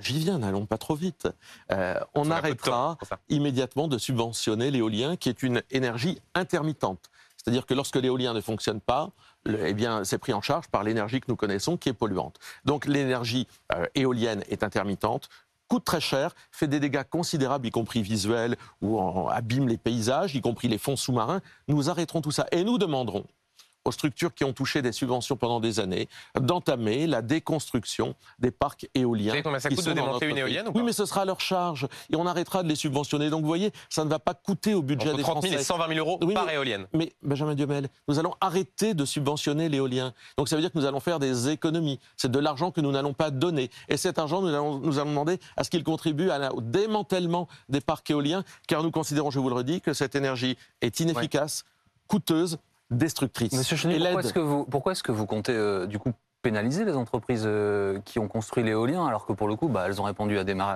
J'y viens, n'allons pas trop vite. Euh, on de arrêtera temps immédiatement de subventionner l'éolien, qui est une énergie intermittente. C'est-à-dire que lorsque l'éolien ne fonctionne pas, eh bien, c'est pris en charge par l'énergie que nous connaissons, qui est polluante. Donc l'énergie euh, éolienne est intermittente coûte très cher, fait des dégâts considérables, y compris visuels, ou abîme les paysages, y compris les fonds sous-marins. Nous arrêterons tout ça et nous demanderons aux structures qui ont touché des subventions pendant des années d'entamer la déconstruction des parcs éoliens. Vous savez combien ça coûte de notre une éolienne ou Oui, mais ce sera à leur charge et on arrêtera de les subventionner. Donc vous voyez, ça ne va pas coûter au budget Entre des 30 000 Français. et 120 000 euros Oui, par mais- éolienne. Mais Benjamin Duhamel, nous allons arrêter de subventionner l'éolien. Donc ça veut dire que nous allons faire des économies. C'est de l'argent que nous n'allons pas donner. Et cet argent, nous allons, nous allons demander à ce qu'il contribue à la- au démantèlement des parcs éoliens, car nous considérons, je vous le redis, que cette énergie est inefficace, coûteuse, destructrice. Monsieur Chenu, pourquoi est-ce que vous, pourquoi est-ce que vous comptez euh, du coup pénaliser les entreprises euh, qui ont construit l'éolien alors que pour le coup, bah, elles ont répondu à des, à,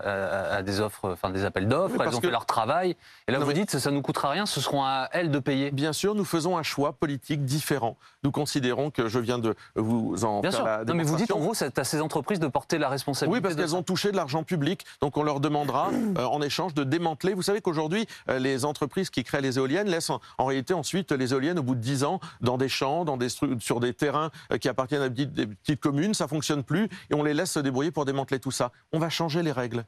à des offres, enfin des appels d'offres, elles ont que- fait leur travail. Et là, Non, vous mais- dites, ça nous coûtera rien, ce seront à elles de payer. Bien sûr, nous faisons un choix politique différent. Nous considérons que je viens de vous en Bien faire sûr. la Non, mais vous dites en gros, c'est à ces entreprises de porter la responsabilité. Oui, parce qu'elles ont touché de l'argent public, donc on leur demandera euh, en échange de démanteler. Vous savez qu'aujourd'hui, euh, les entreprises qui créent les éoliennes laissent en, en réalité ensuite les éoliennes au bout de 10 ans dans des champs, dans des sur des terrains euh, qui appartiennent à des petites, des petites communes, ça fonctionne plus, et on les laisse se débrouiller pour démanteler tout ça. On va changer les règles.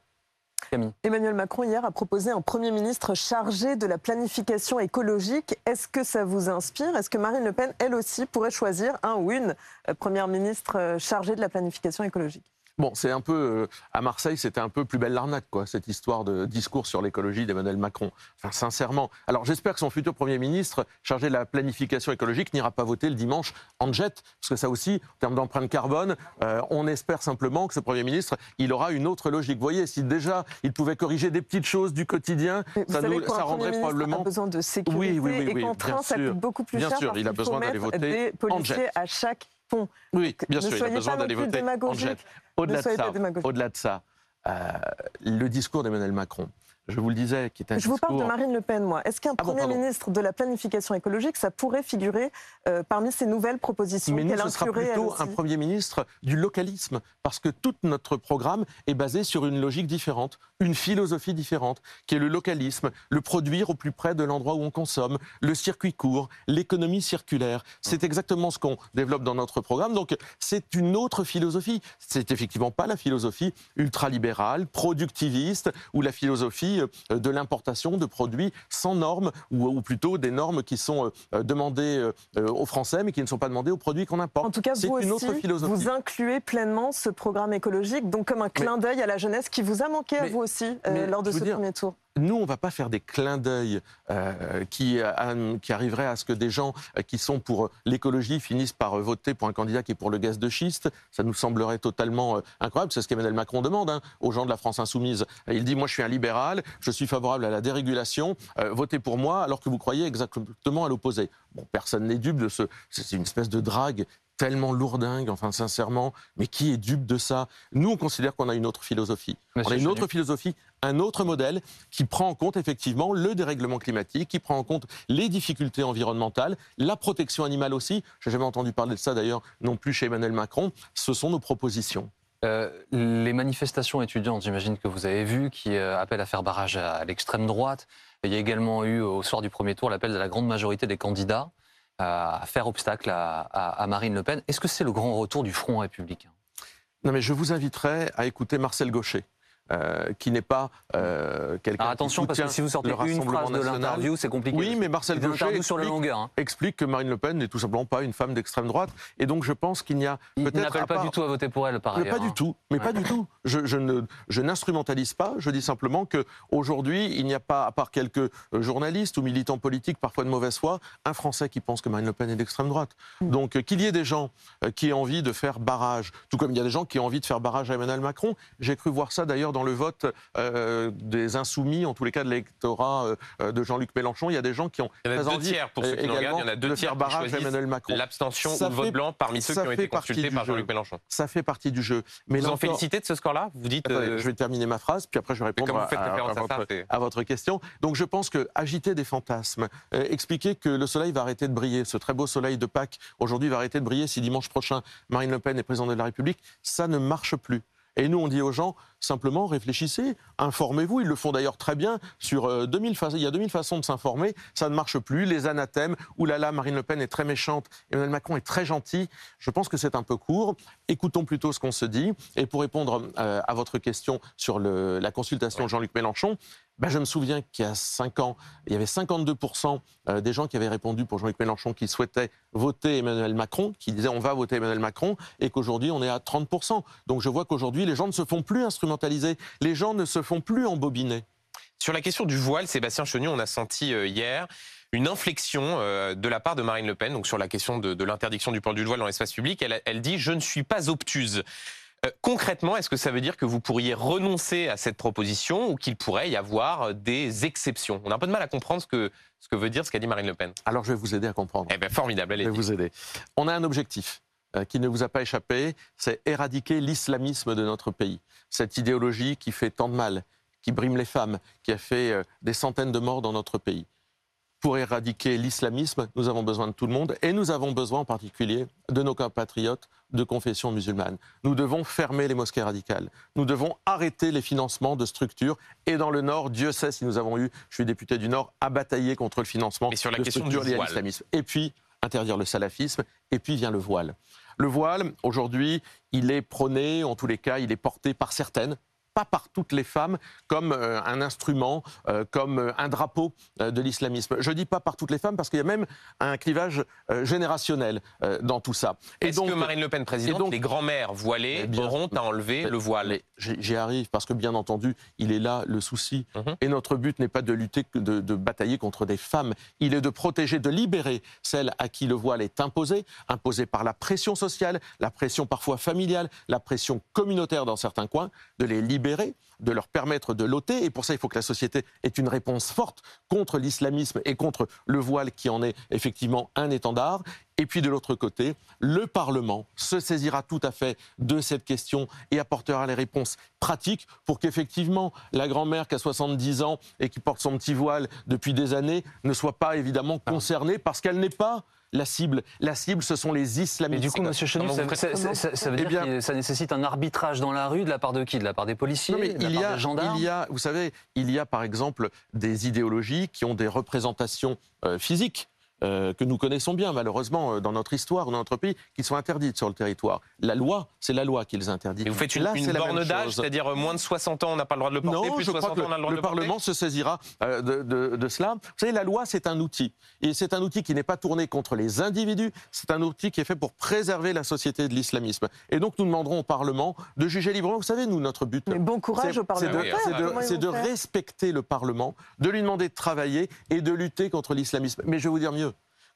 Emmanuel Macron, hier, a proposé un Premier ministre chargé de la planification écologique. Est-ce que ça vous inspire? Est-ce que Marine Le Pen, elle aussi, pourrait choisir un ou une euh, Première ministre euh, chargée de la planification écologique? Bon, c'est un peu euh, à Marseille, c'était un peu plus belle l'arnaque, quoi, cette histoire de discours sur l'écologie d'Emmanuel Macron. Enfin, sincèrement. Alors, j'espère que son futur premier ministre, chargé de la planification écologique, n'ira pas voter le dimanche en jet, parce que ça aussi, en termes d'empreinte carbone, euh, on espère simplement que ce premier ministre, il aura une autre logique. Vous voyez, si déjà il pouvait corriger des petites choses du quotidien, Mais ça, nous, rendrait probablement. a besoin de sécurité Oui, oui, oui, et oui, qu'en bien train, ça sûr. coûte beaucoup plus Bien cher sûr, parce il a besoin d'aller voter des en jet. policiers à chaque Oui, bien Ne sûr, il a besoin d'aller voter. Au-delà de ça, démagogique. au-delà de ça, euh, le discours d'Emmanuel Macron, je vous le disais, qui est un Je vous parle de discours- Marine Le Pen, moi. Est-ce qu'un Ah Premier ministre de la planification écologique, ça pourrait figurer euh, parmi ces nouvelles propositions Mais nous, ce sera plutôt un Premier ministre du localisme, parce que tout notre programme est basé sur une logique différente, une philosophie différente, qui est le localisme, le produire au plus près de l'endroit où on consomme, le circuit court, l'économie circulaire. C'est exactement ce qu'on développe dans notre programme. Donc, c'est une autre philosophie. C'est effectivement pas la philosophie ultralibérale, productiviste, ou la philosophie euh, de l'importation de produits sans normes, ou, ou plutôt des normes qui sont euh, demandées euh, aux Français, mais qui ne sont pas demandées aux produits qu'on importe. En tout cas, vous une aussi, autre philosophie. vous incluez pleinement ce programme écologique, donc comme un clin d'œil à la jeunesse qui vous a manqué à vous aussi euh, lors de ce dire, premier tour. Nous, on ne va pas faire des clins d'œil euh, qui, euh, qui arriveraient à ce que des gens euh, qui sont pour l'écologie finissent par voter pour un candidat qui est pour le gaz de schiste. Ça nous semblerait totalement incroyable. C'est ce qu'Emmanuel Macron demande hein, aux gens de la France insoumise. Il dit, moi je suis un libéral, je suis favorable à la dérégulation, votez pour moi alors que vous croyez exactement à l'opposé. Bon, personne n'est dupe de ce... C'est une espèce de drague tellement lourdingue, enfin sincèrement, mais qui est dupe de ça? Nous, on considère qu'on a une autre philosophie. Monsieur on a une autre philosophie, un autre modèle qui prend en compte effectivement le dérèglement climatique, qui prend en compte les difficultés environnementales, la protection animale aussi. J'ai jamais entendu parler de ça d'ailleurs non plus chez Emmanuel Macron. Ce sont nos propositions. Euh, les manifestations étudiantes, j'imagine que vous avez vu, qui euh, appellent à faire barrage à, à l'extrême droite. Il y a également eu, au soir du premier tour, l'appel de la grande majorité des candidats à faire obstacle à, Marine Le Pen. Est-ce que c'est le grand retour du Front républicain? Non mais je vous inviterai à écouter Marcel Gaucher. Euh, qui n'est pas euh, quelqu'un Alors attention, qui parce que si vous sortez une phrase de l'interview, c'est compliqué. Oui, mais Marcel Gaucher interview sur la explique- longueur. hein. explique que Marine Le Pen n'est tout simplement pas une femme d'extrême droite. Et donc je pense qu'il n'y a Il peut-être pas part- du tout à voter pour elle, par ailleurs. pas du hein. tout, mais Ouais. pas du tout. Je, je ne, je n'instrumentalise pas. Je dis simplement que aujourd'hui, il n'y a pas, à part quelques euh, journalistes ou militants politiques, parfois de mauvaise foi, un Français qui pense que Marine Le Pen est d'extrême droite. Mm. Donc euh, qu'il y ait des gens qui aient envie de faire barrage, tout comme il y a des gens qui ont envie de faire barrage à Emmanuel Macron. J'ai cru voir ça d'ailleurs dans le vote euh, des insoumis, en tous les cas de l'électorat euh, de Jean-Luc Mélenchon. Il y a des gens qui ont Il y en a deux tiers, pour ceux qui euh, nous regardent, il y en a deux de tiers barrage Emmanuel Macron. L'abstention ou le vote blanc parmi ceux qui ont été consultés par. Jean-Luc Mélenchon. Ça fait partie du jeu. Mais Vous en félicitez de ce score-là? Vous dites. Attendez, je vais terminer ma phrase, puis après je vais répondre à, votre, c'est- à votre question. Donc je pense que agiter des fantasmes, euh, expliquer que le soleil va arrêter de briller, ce très beau soleil de Pâques aujourd'hui va arrêter de briller si dimanche prochain Marine Le Pen est présidente de la République, ça ne marche plus. Et nous, on dit aux gens, simplement réfléchissez, informez-vous. Ils le font d'ailleurs très bien sur euh, 2000 façons. Il y a 2000 façons de s'informer. Ça ne marche plus. Les anathèmes, oulala, Marine Le Pen est très méchante, Emmanuel Macron est très gentil. Je pense que c'est un peu court. Écoutons plutôt ce qu'on se dit. Et pour répondre euh, à votre question sur la consultation de Jean-Luc Mélenchon, ben, je me souviens qu'il y a 5 ans, il y avait 52% euh, des gens qui avaient répondu pour Jean-Luc Mélenchon qui souhaitaient voter Emmanuel Macron, qui disaient on va voter Emmanuel Macron, et qu'aujourd'hui on est à 30%. Donc je vois qu'aujourd'hui les gens ne se font plus instrumentaliser, les gens ne se font plus embobiner. Sur la question du voile, Sébastien Chenu, on a senti euh, hier une inflexion euh, de la part de Marine Le Pen, donc sur la question de, l'interdiction du port du voile dans l'espace public. Elle dit Je ne suis pas obtuse. Euh, concrètement, est-ce que ça veut dire que vous pourriez renoncer à cette proposition ou qu'il pourrait y avoir euh, des exceptions? On a un peu de mal à comprendre ce que, ce que veut dire ce qu'a dit Marine Le Pen. Alors je vais vous aider à comprendre. Eh bien, formidable, Je allez vais vous aider. On a un objectif euh, qui ne vous a pas échappé, c'est éradiquer l'islamisme de notre pays. Cette idéologie qui fait tant de mal, qui brime les femmes, qui a fait des centaines de morts dans notre pays. Pour éradiquer l'islamisme, nous avons besoin de tout le monde et nous avons besoin en particulier de nos compatriotes de confession musulmane. Nous devons fermer les mosquées radicales. Nous devons arrêter les financements de structures. Et dans le Nord, Dieu sait si nous avons eu, je suis député du Nord, à batailler contre le financement Mais sur la de question structures du liées à l'islamisme. Et puis, interdire le salafisme. Et puis vient le voile. Le voile, aujourd'hui, il est prôné, en tous les cas, il est porté par certaines, pas par toutes les femmes, comme euh, un instrument, euh, comme euh, un drapeau de l'islamisme. Je dis pas par toutes les femmes parce qu'il y a même un clivage générationnel dans tout ça. Et Est-ce que Marine Le Pen présidente, donc- les grands-mères voilées bien, auront à enlever le voile? j'y arrive parce que bien entendu, il est là le souci. Mhm. Et notre but n'est pas de lutter, de batailler contre des femmes. Il est de protéger, de libérer celles à qui le voile est imposé, imposé par la pression sociale, la pression parfois familiale, la pression communautaire dans certains coins, de les libérer, de leur permettre de l'ôter. Et pour ça, il faut que la société ait une réponse forte contre l'islamisme et contre le voile qui en est effectivement un étendard. Et puis de l'autre côté, le Parlement se saisira tout à fait de cette question et apportera les réponses pratiques pour qu'effectivement la grand-mère qui a 70 ans et qui porte son petit voile depuis des années ne soit pas évidemment concernée parce qu'elle n'est pas la cible. La cible, ce sont les Mais islamistes. du coup, Monsieur Chenu, ça, vous ça- ça- ça- ça veut Eh dire bien- que ça nécessite un arbitrage dans la rue de la part de qui? De la part des policiers Non, mais De la il part y, a, des gendarmes? il y a, vous savez, il y a par exemple des idéologies qui ont des représentations euh, physiques. Euh, que nous connaissons bien, malheureusement, euh, dans notre histoire, dans notre pays, qui sont interdites sur le territoire. La loi, c'est la loi qui les interdit. Et vous faites une, Là, une c'est la même borne d'âge, c'est-à-dire euh, moins de 60 ans, on n'a pas le droit de le porter, Non, plus je de crois 60 que ans, on a le droit le, de le porter Parlement se saisira euh, de, de- de cela. Vous savez, la loi, c'est un outil. Et c'est un outil qui n'est pas tourné contre les individus, c'est un outil qui est fait pour préserver la société de l'islamisme. Et donc, nous demanderons au Parlement de juger librement. Vous savez, nous, notre but... Mais bon courage c'est- aux c'est de, de- respecter le Parlement, de lui demander de travailler et de lutter contre l'islamisme. Mais je vais vous dire mieux.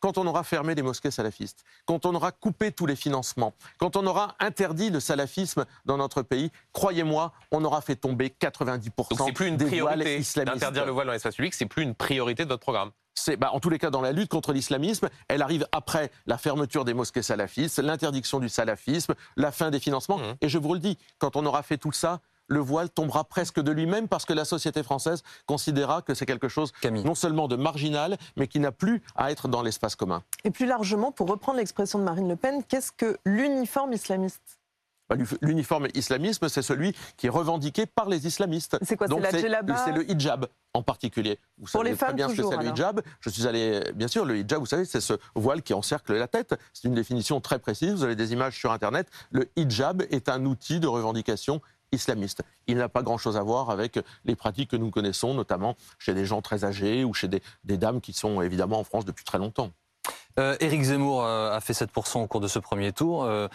Quand on aura fermé les mosquées salafistes, quand on aura coupé tous les financements, quand on aura interdit le salafisme dans notre pays, croyez-moi, on aura fait tomber 90% Donc plus une des voiles islamistes. d'interdire le voile dans l'espace public, c'est plus une priorité de votre programme. C'est, bah, en tous les cas, dans la lutte contre l'islamisme, elle arrive après la fermeture des mosquées salafistes, l'interdiction du salafisme, la fin des financements. Mhm. Et je vous le dis, quand on aura fait tout ça, le voile tombera presque de lui-même parce que la société française considérera que c'est quelque chose Camille. non seulement de marginal, mais qui n'a plus à être dans l'espace commun. Et plus largement, pour reprendre l'expression de Marine Le Pen, qu'est-ce que l'uniforme islamiste? Bah, L'uniforme islamisme, c'est celui qui est revendiqué par les islamistes. C'est quoi C'est le hijab en particulier. Vous Pour savez les très femmes, bien ce que toujours, c'est le hijab. Je suis allé, bien sûr, le hijab, vous savez, c'est ce voile qui encercle la tête. C'est une définition très précise. Vous avez des images sur Internet. Le hijab est un outil de revendication islamiste. Il n'a pas grand-chose à voir avec les pratiques que nous connaissons, notamment chez des gens très âgés ou chez des, des dames qui sont évidemment en France depuis très longtemps. Euh, Éric Zemmour euh, a fait 7% au cours de ce premier tour. Euh,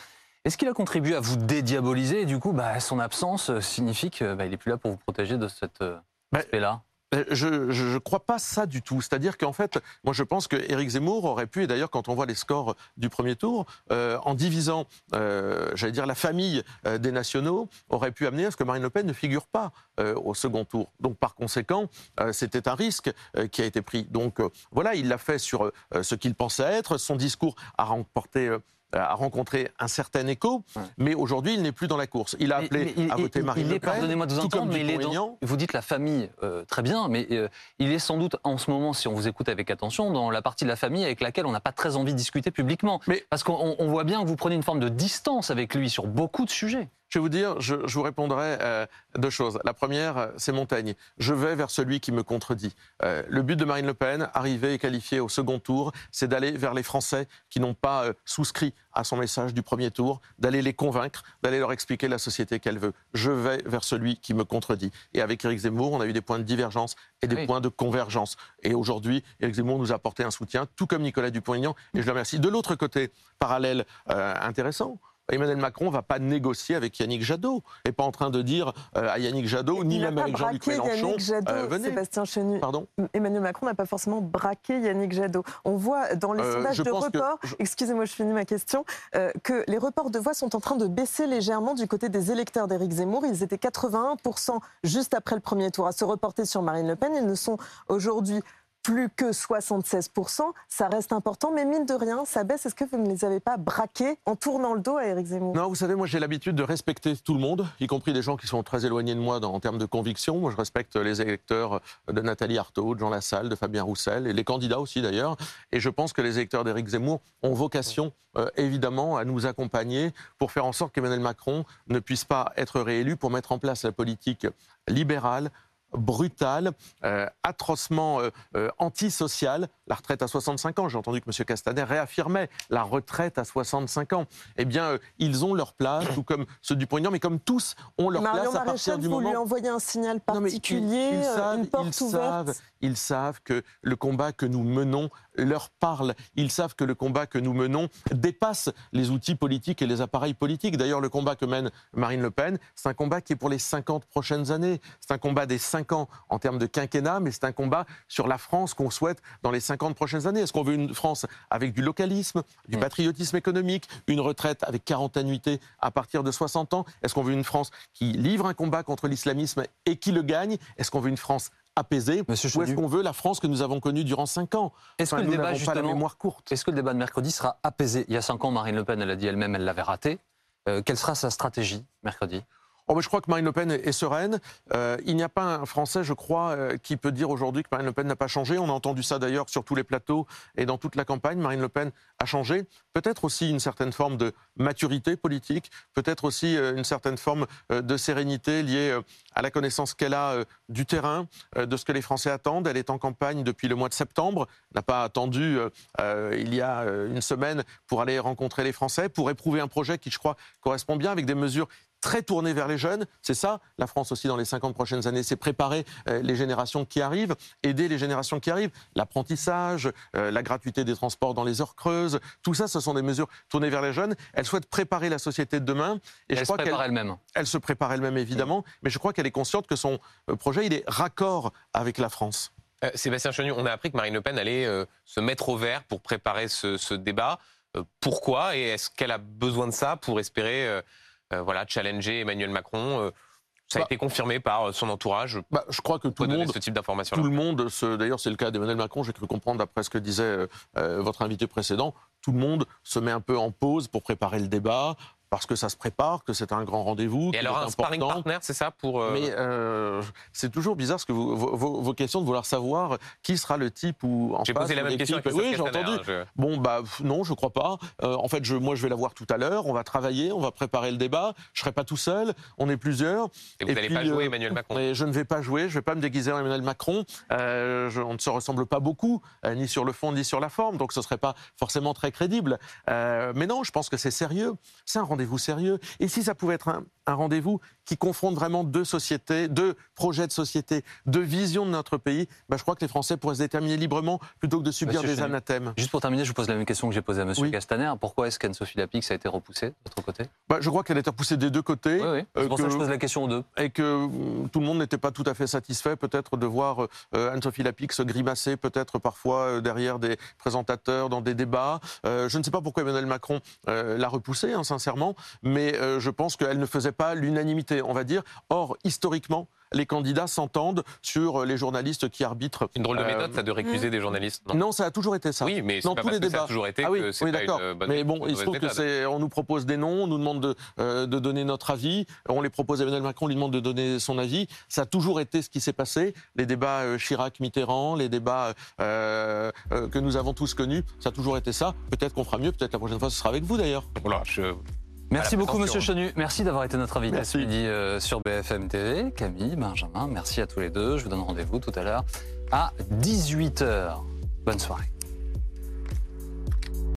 Est-ce qu'il a contribué à vous dédiaboliser et du coup, bah, son absence signifie qu'il bah, n'est plus là pour vous protéger de cet euh, Bah, aspect-là? Je ne crois pas ça du tout. C'est-à-dire qu'en fait, moi je pense que Éric Zemmour aurait pu, et d'ailleurs quand on voit les scores du premier tour, euh, en divisant, euh, j'allais dire, la famille euh, des nationaux, aurait pu amener à ce que Marine Le Pen ne figure pas euh, au second tour. Donc par conséquent, euh, c'était un risque euh, qui a été pris. Donc euh, voilà, il l'a fait sur euh, ce qu'il pensait être. Son discours a remporté... euh, a rencontré un certain écho, Ouais. mais aujourd'hui, il n'est plus dans la course. Il a appelé Mais- mais il- à voter il- Marine il Le Pen, pardonnez-moi de vous entendre, mais il est dans- vous dites la famille, euh, très bien, mais euh, il est sans doute en ce moment, si on vous écoute avec attention, dans la partie de la famille avec laquelle on n'a pas très envie de discuter publiquement. Mais- Parce qu'on on voit bien que vous prenez une forme de distance avec lui sur beaucoup de sujets. Je vais vous dire, je, je vous répondrai euh, deux choses. La première, euh, c'est Montaigne. Je vais vers celui qui me contredit. Euh, le but de Marine Le Pen, arriver et qualifier au second tour, c'est d'aller vers les Français qui n'ont pas euh, souscrit à son message du premier tour, d'aller les convaincre, d'aller leur expliquer la société qu'elle veut. Je vais vers celui qui me contredit. Et avec Éric Zemmour, on a eu des points de divergence et des Oui. points de convergence. Et aujourd'hui, Éric Zemmour nous a apporté un soutien, tout comme Nicolas Dupont-Aignan, et je le remercie. De l'autre côté, parallèle euh, intéressant, Emmanuel Macron va pas négocier avec Yannick Jadot. Et pas en train de dire euh, à Yannick Jadot, ni même avec Jean-Luc Mélenchon, Yannick Jadot, euh, venez. Sébastien Chenu. Pardon? Emmanuel Macron n'a pas forcément braqué Yannick Jadot. On voit dans les Euh, sondages de report, je- excusez-moi, je finis ma question, euh, que les reports de voix sont en train de baisser légèrement du côté des électeurs d'Éric Zemmour. Ils étaient 81% juste après le premier tour à se reporter sur Marine Le Pen. Ils ne sont aujourd'hui plus que 76%. Ça reste important, mais mine de rien, ça baisse. Est-ce que vous ne les avez pas braqués en tournant le dos à Éric Zemmour? Non, vous savez, moi j'ai l'habitude de respecter tout le monde, y compris des gens qui sont très éloignés de moi en termes de conviction. Moi je respecte les électeurs de Nathalie Arthaud, de Jean Lassalle, de Fabien Roussel, et les candidats aussi d'ailleurs. Et je pense que les électeurs d'Éric Zemmour ont vocation euh, évidemment à nous accompagner pour faire en sorte qu'Emmanuel Macron ne puisse pas être réélu pour mettre en place la politique libérale brutale, euh, atrocement euh, euh, antisociale, la retraite à 65 ans. J'ai entendu que M. Castaner réaffirmait la retraite à 65 ans. Eh bien, euh, ils ont leur place, tout comme ceux du Poignant, mais comme tous ont leur Marion place à partir Maréchal, du vous moment lui envoyez un signal non, mais ils- particulier, ils savent- une porte ils ouverte savent, ils savent que le combat que nous menons leur parle. Ils savent que le combat que nous menons dépasse les outils politiques et les appareils politiques. D'ailleurs, le combat que mène Marine Le Pen, c'est un combat qui est pour les 50 prochaines années. C'est un combat des 5 ans en termes de quinquennat, mais c'est un combat sur la France qu'on souhaite dans les 50 prochaines années. Est-ce qu'on veut une France avec du localisme, du Mm. patriotisme économique, une retraite avec 40 annuités à partir de 60 ans? Est-ce qu'on veut une France qui livre un combat contre l'islamisme et qui le gagne? Est-ce qu'on veut une France apaisée Monsieur Ou est-ce qu'on veut la France que nous avons connue durant 5 ans Est-ce Enfin, que le débat, pas la mémoire courte. est-ce que le débat de mercredi sera apaisé Il y a cinq ans, Marine Le Pen, elle a dit elle-même, elle l'avait raté. Euh, quelle sera sa stratégie mercredi? Oh, mais je crois que Marine Le Pen est, sereine. Euh, il n'y a pas un Français, je crois, euh, qui peut dire aujourd'hui que Marine Le Pen n'a pas changé. On a entendu ça d'ailleurs sur tous les plateaux et dans toute la campagne. Marine Le Pen a changé. Peut-être aussi une certaine forme de maturité politique, peut-être aussi euh, une certaine forme euh, de sérénité liée à la connaissance qu'elle a du terrain, de ce que les Français attendent. Elle est en campagne depuis le mois de septembre, n'a pas attendu euh, il y a une semaine pour aller rencontrer les Français, pour éprouver un projet qui, je crois, correspond bien avec des mesures très tournées vers les jeunes. C'est ça, la France aussi, dans les 50 prochaines années, c'est préparer euh, les générations qui arrivent, aider les générations qui arrivent. L'apprentissage, euh, la gratuité des transports dans les heures creuses, tout ça, ce sont des mesures tournées vers les jeunes. Elle souhaite préparer la société de demain. Et je Elle se crois prépare elle-même. elle se prépare elle-même, évidemment, mais je crois qu'elle est consciente que son euh, projet, il est raccord avec la France. Euh, Sébastien Chenu, on a appris que Marine Le Pen allait euh, se mettre au vert pour préparer ce, ce débat. Euh, pourquoi Et est-ce qu'elle a besoin de ça pour espérer voilà, challenger Emmanuel Macron Euh, Ça a Bah- été confirmé par euh, son entourage. Bah, je crois que tout le monde ce type. Tout le monde, d'ailleurs c'est le cas d'Emmanuel Macron, j'ai cru comprendre d'après ce que disait euh, euh, votre invité précédent, tout le monde se met un peu en pause pour préparer le débat, parce que ça se prépare, que c'est un grand rendez-vous. Et alors un sparring important. partner, c'est ça pour euh, Mais euh, c'est toujours bizarre ce que vous, vos, questions de vouloir savoir qui sera le type ou en J'ai posé la même question. Oui, j'ai entendu. Hein, Bon, bah non, je crois pas. Euh, en fait, je, moi, je vais la voir tout à l'heure. On va travailler, on va préparer le débat. Je serai pas tout seul. On est plusieurs. Et vous Et n'allez pas jouer Emmanuel Macron. Mais je ne vais pas jouer, je ne vais pas me déguiser en Emmanuel Macron. Je- on ne se ressemble pas beaucoup, ni sur le fond, ni sur la forme, donc ce ne serait pas forcément très crédible. Mais non, je pense que c'est sérieux. C'est un rendez-vous sérieux. Et si ça pouvait être un, un rendez-vous qui confronte vraiment deux sociétés, deux projets de société, deux visions de notre pays, bah, je crois que les Français pourraient se déterminer librement plutôt que de subir Monsieur des anathèmes. Juste pour terminer, je vous pose la même question que j'ai posée à M. Oui. Castaner. Pourquoi est-ce qu'Anne-Sophie Lapix a été repoussée de votre côté? Bah, je crois qu'elle a été repoussée des deux côtés. Oui, oui. C'est euh, pour ça que que- je pose la question aux deux. et que hum, tout le monde n'était pas tout à fait satisfait peut-être de voir euh, Anne-Sophie Lapix grimacer peut-être parfois euh, derrière des présentateurs dans des débats. Euh, je ne sais pas pourquoi Emmanuel Macron euh, l'a repoussée, hein, sincèrement, mais euh, je pense qu'elle ne faisait pas l'unanimité, on va dire. Or, historiquement, les candidats s'entendent sur euh, les journalistes qui arbitrent. Une drôle de Euh, méthode, ça, de récuser des journalistes. Non? Non, ça a toujours été ça. Oui, mais Dans pas tous parce les que ça a débats. toujours été Ah oui, que oui, d'accord. Mais bon, il se trouve que c'est, on nous propose des noms, on nous demande de, euh, de donner notre avis, on les propose à Emmanuel Macron, on lui demande de donner son avis. Ça a toujours été ce qui s'est passé. Les débats euh, Chirac-Mitterrand, les débats euh, euh, que nous avons tous connus, ça a toujours été ça. Peut-être qu'on fera mieux, peut-être la prochaine fois ce sera avec vous d'ailleurs. Voilà, je- Merci beaucoup, Monsieur. Chenu. Merci d'avoir été notre invité Merci. ce midi euh, sur BFM TV. Camille, Benjamin, merci à tous les deux. Je vous donne rendez-vous tout à l'heure à 18h. Bonne soirée.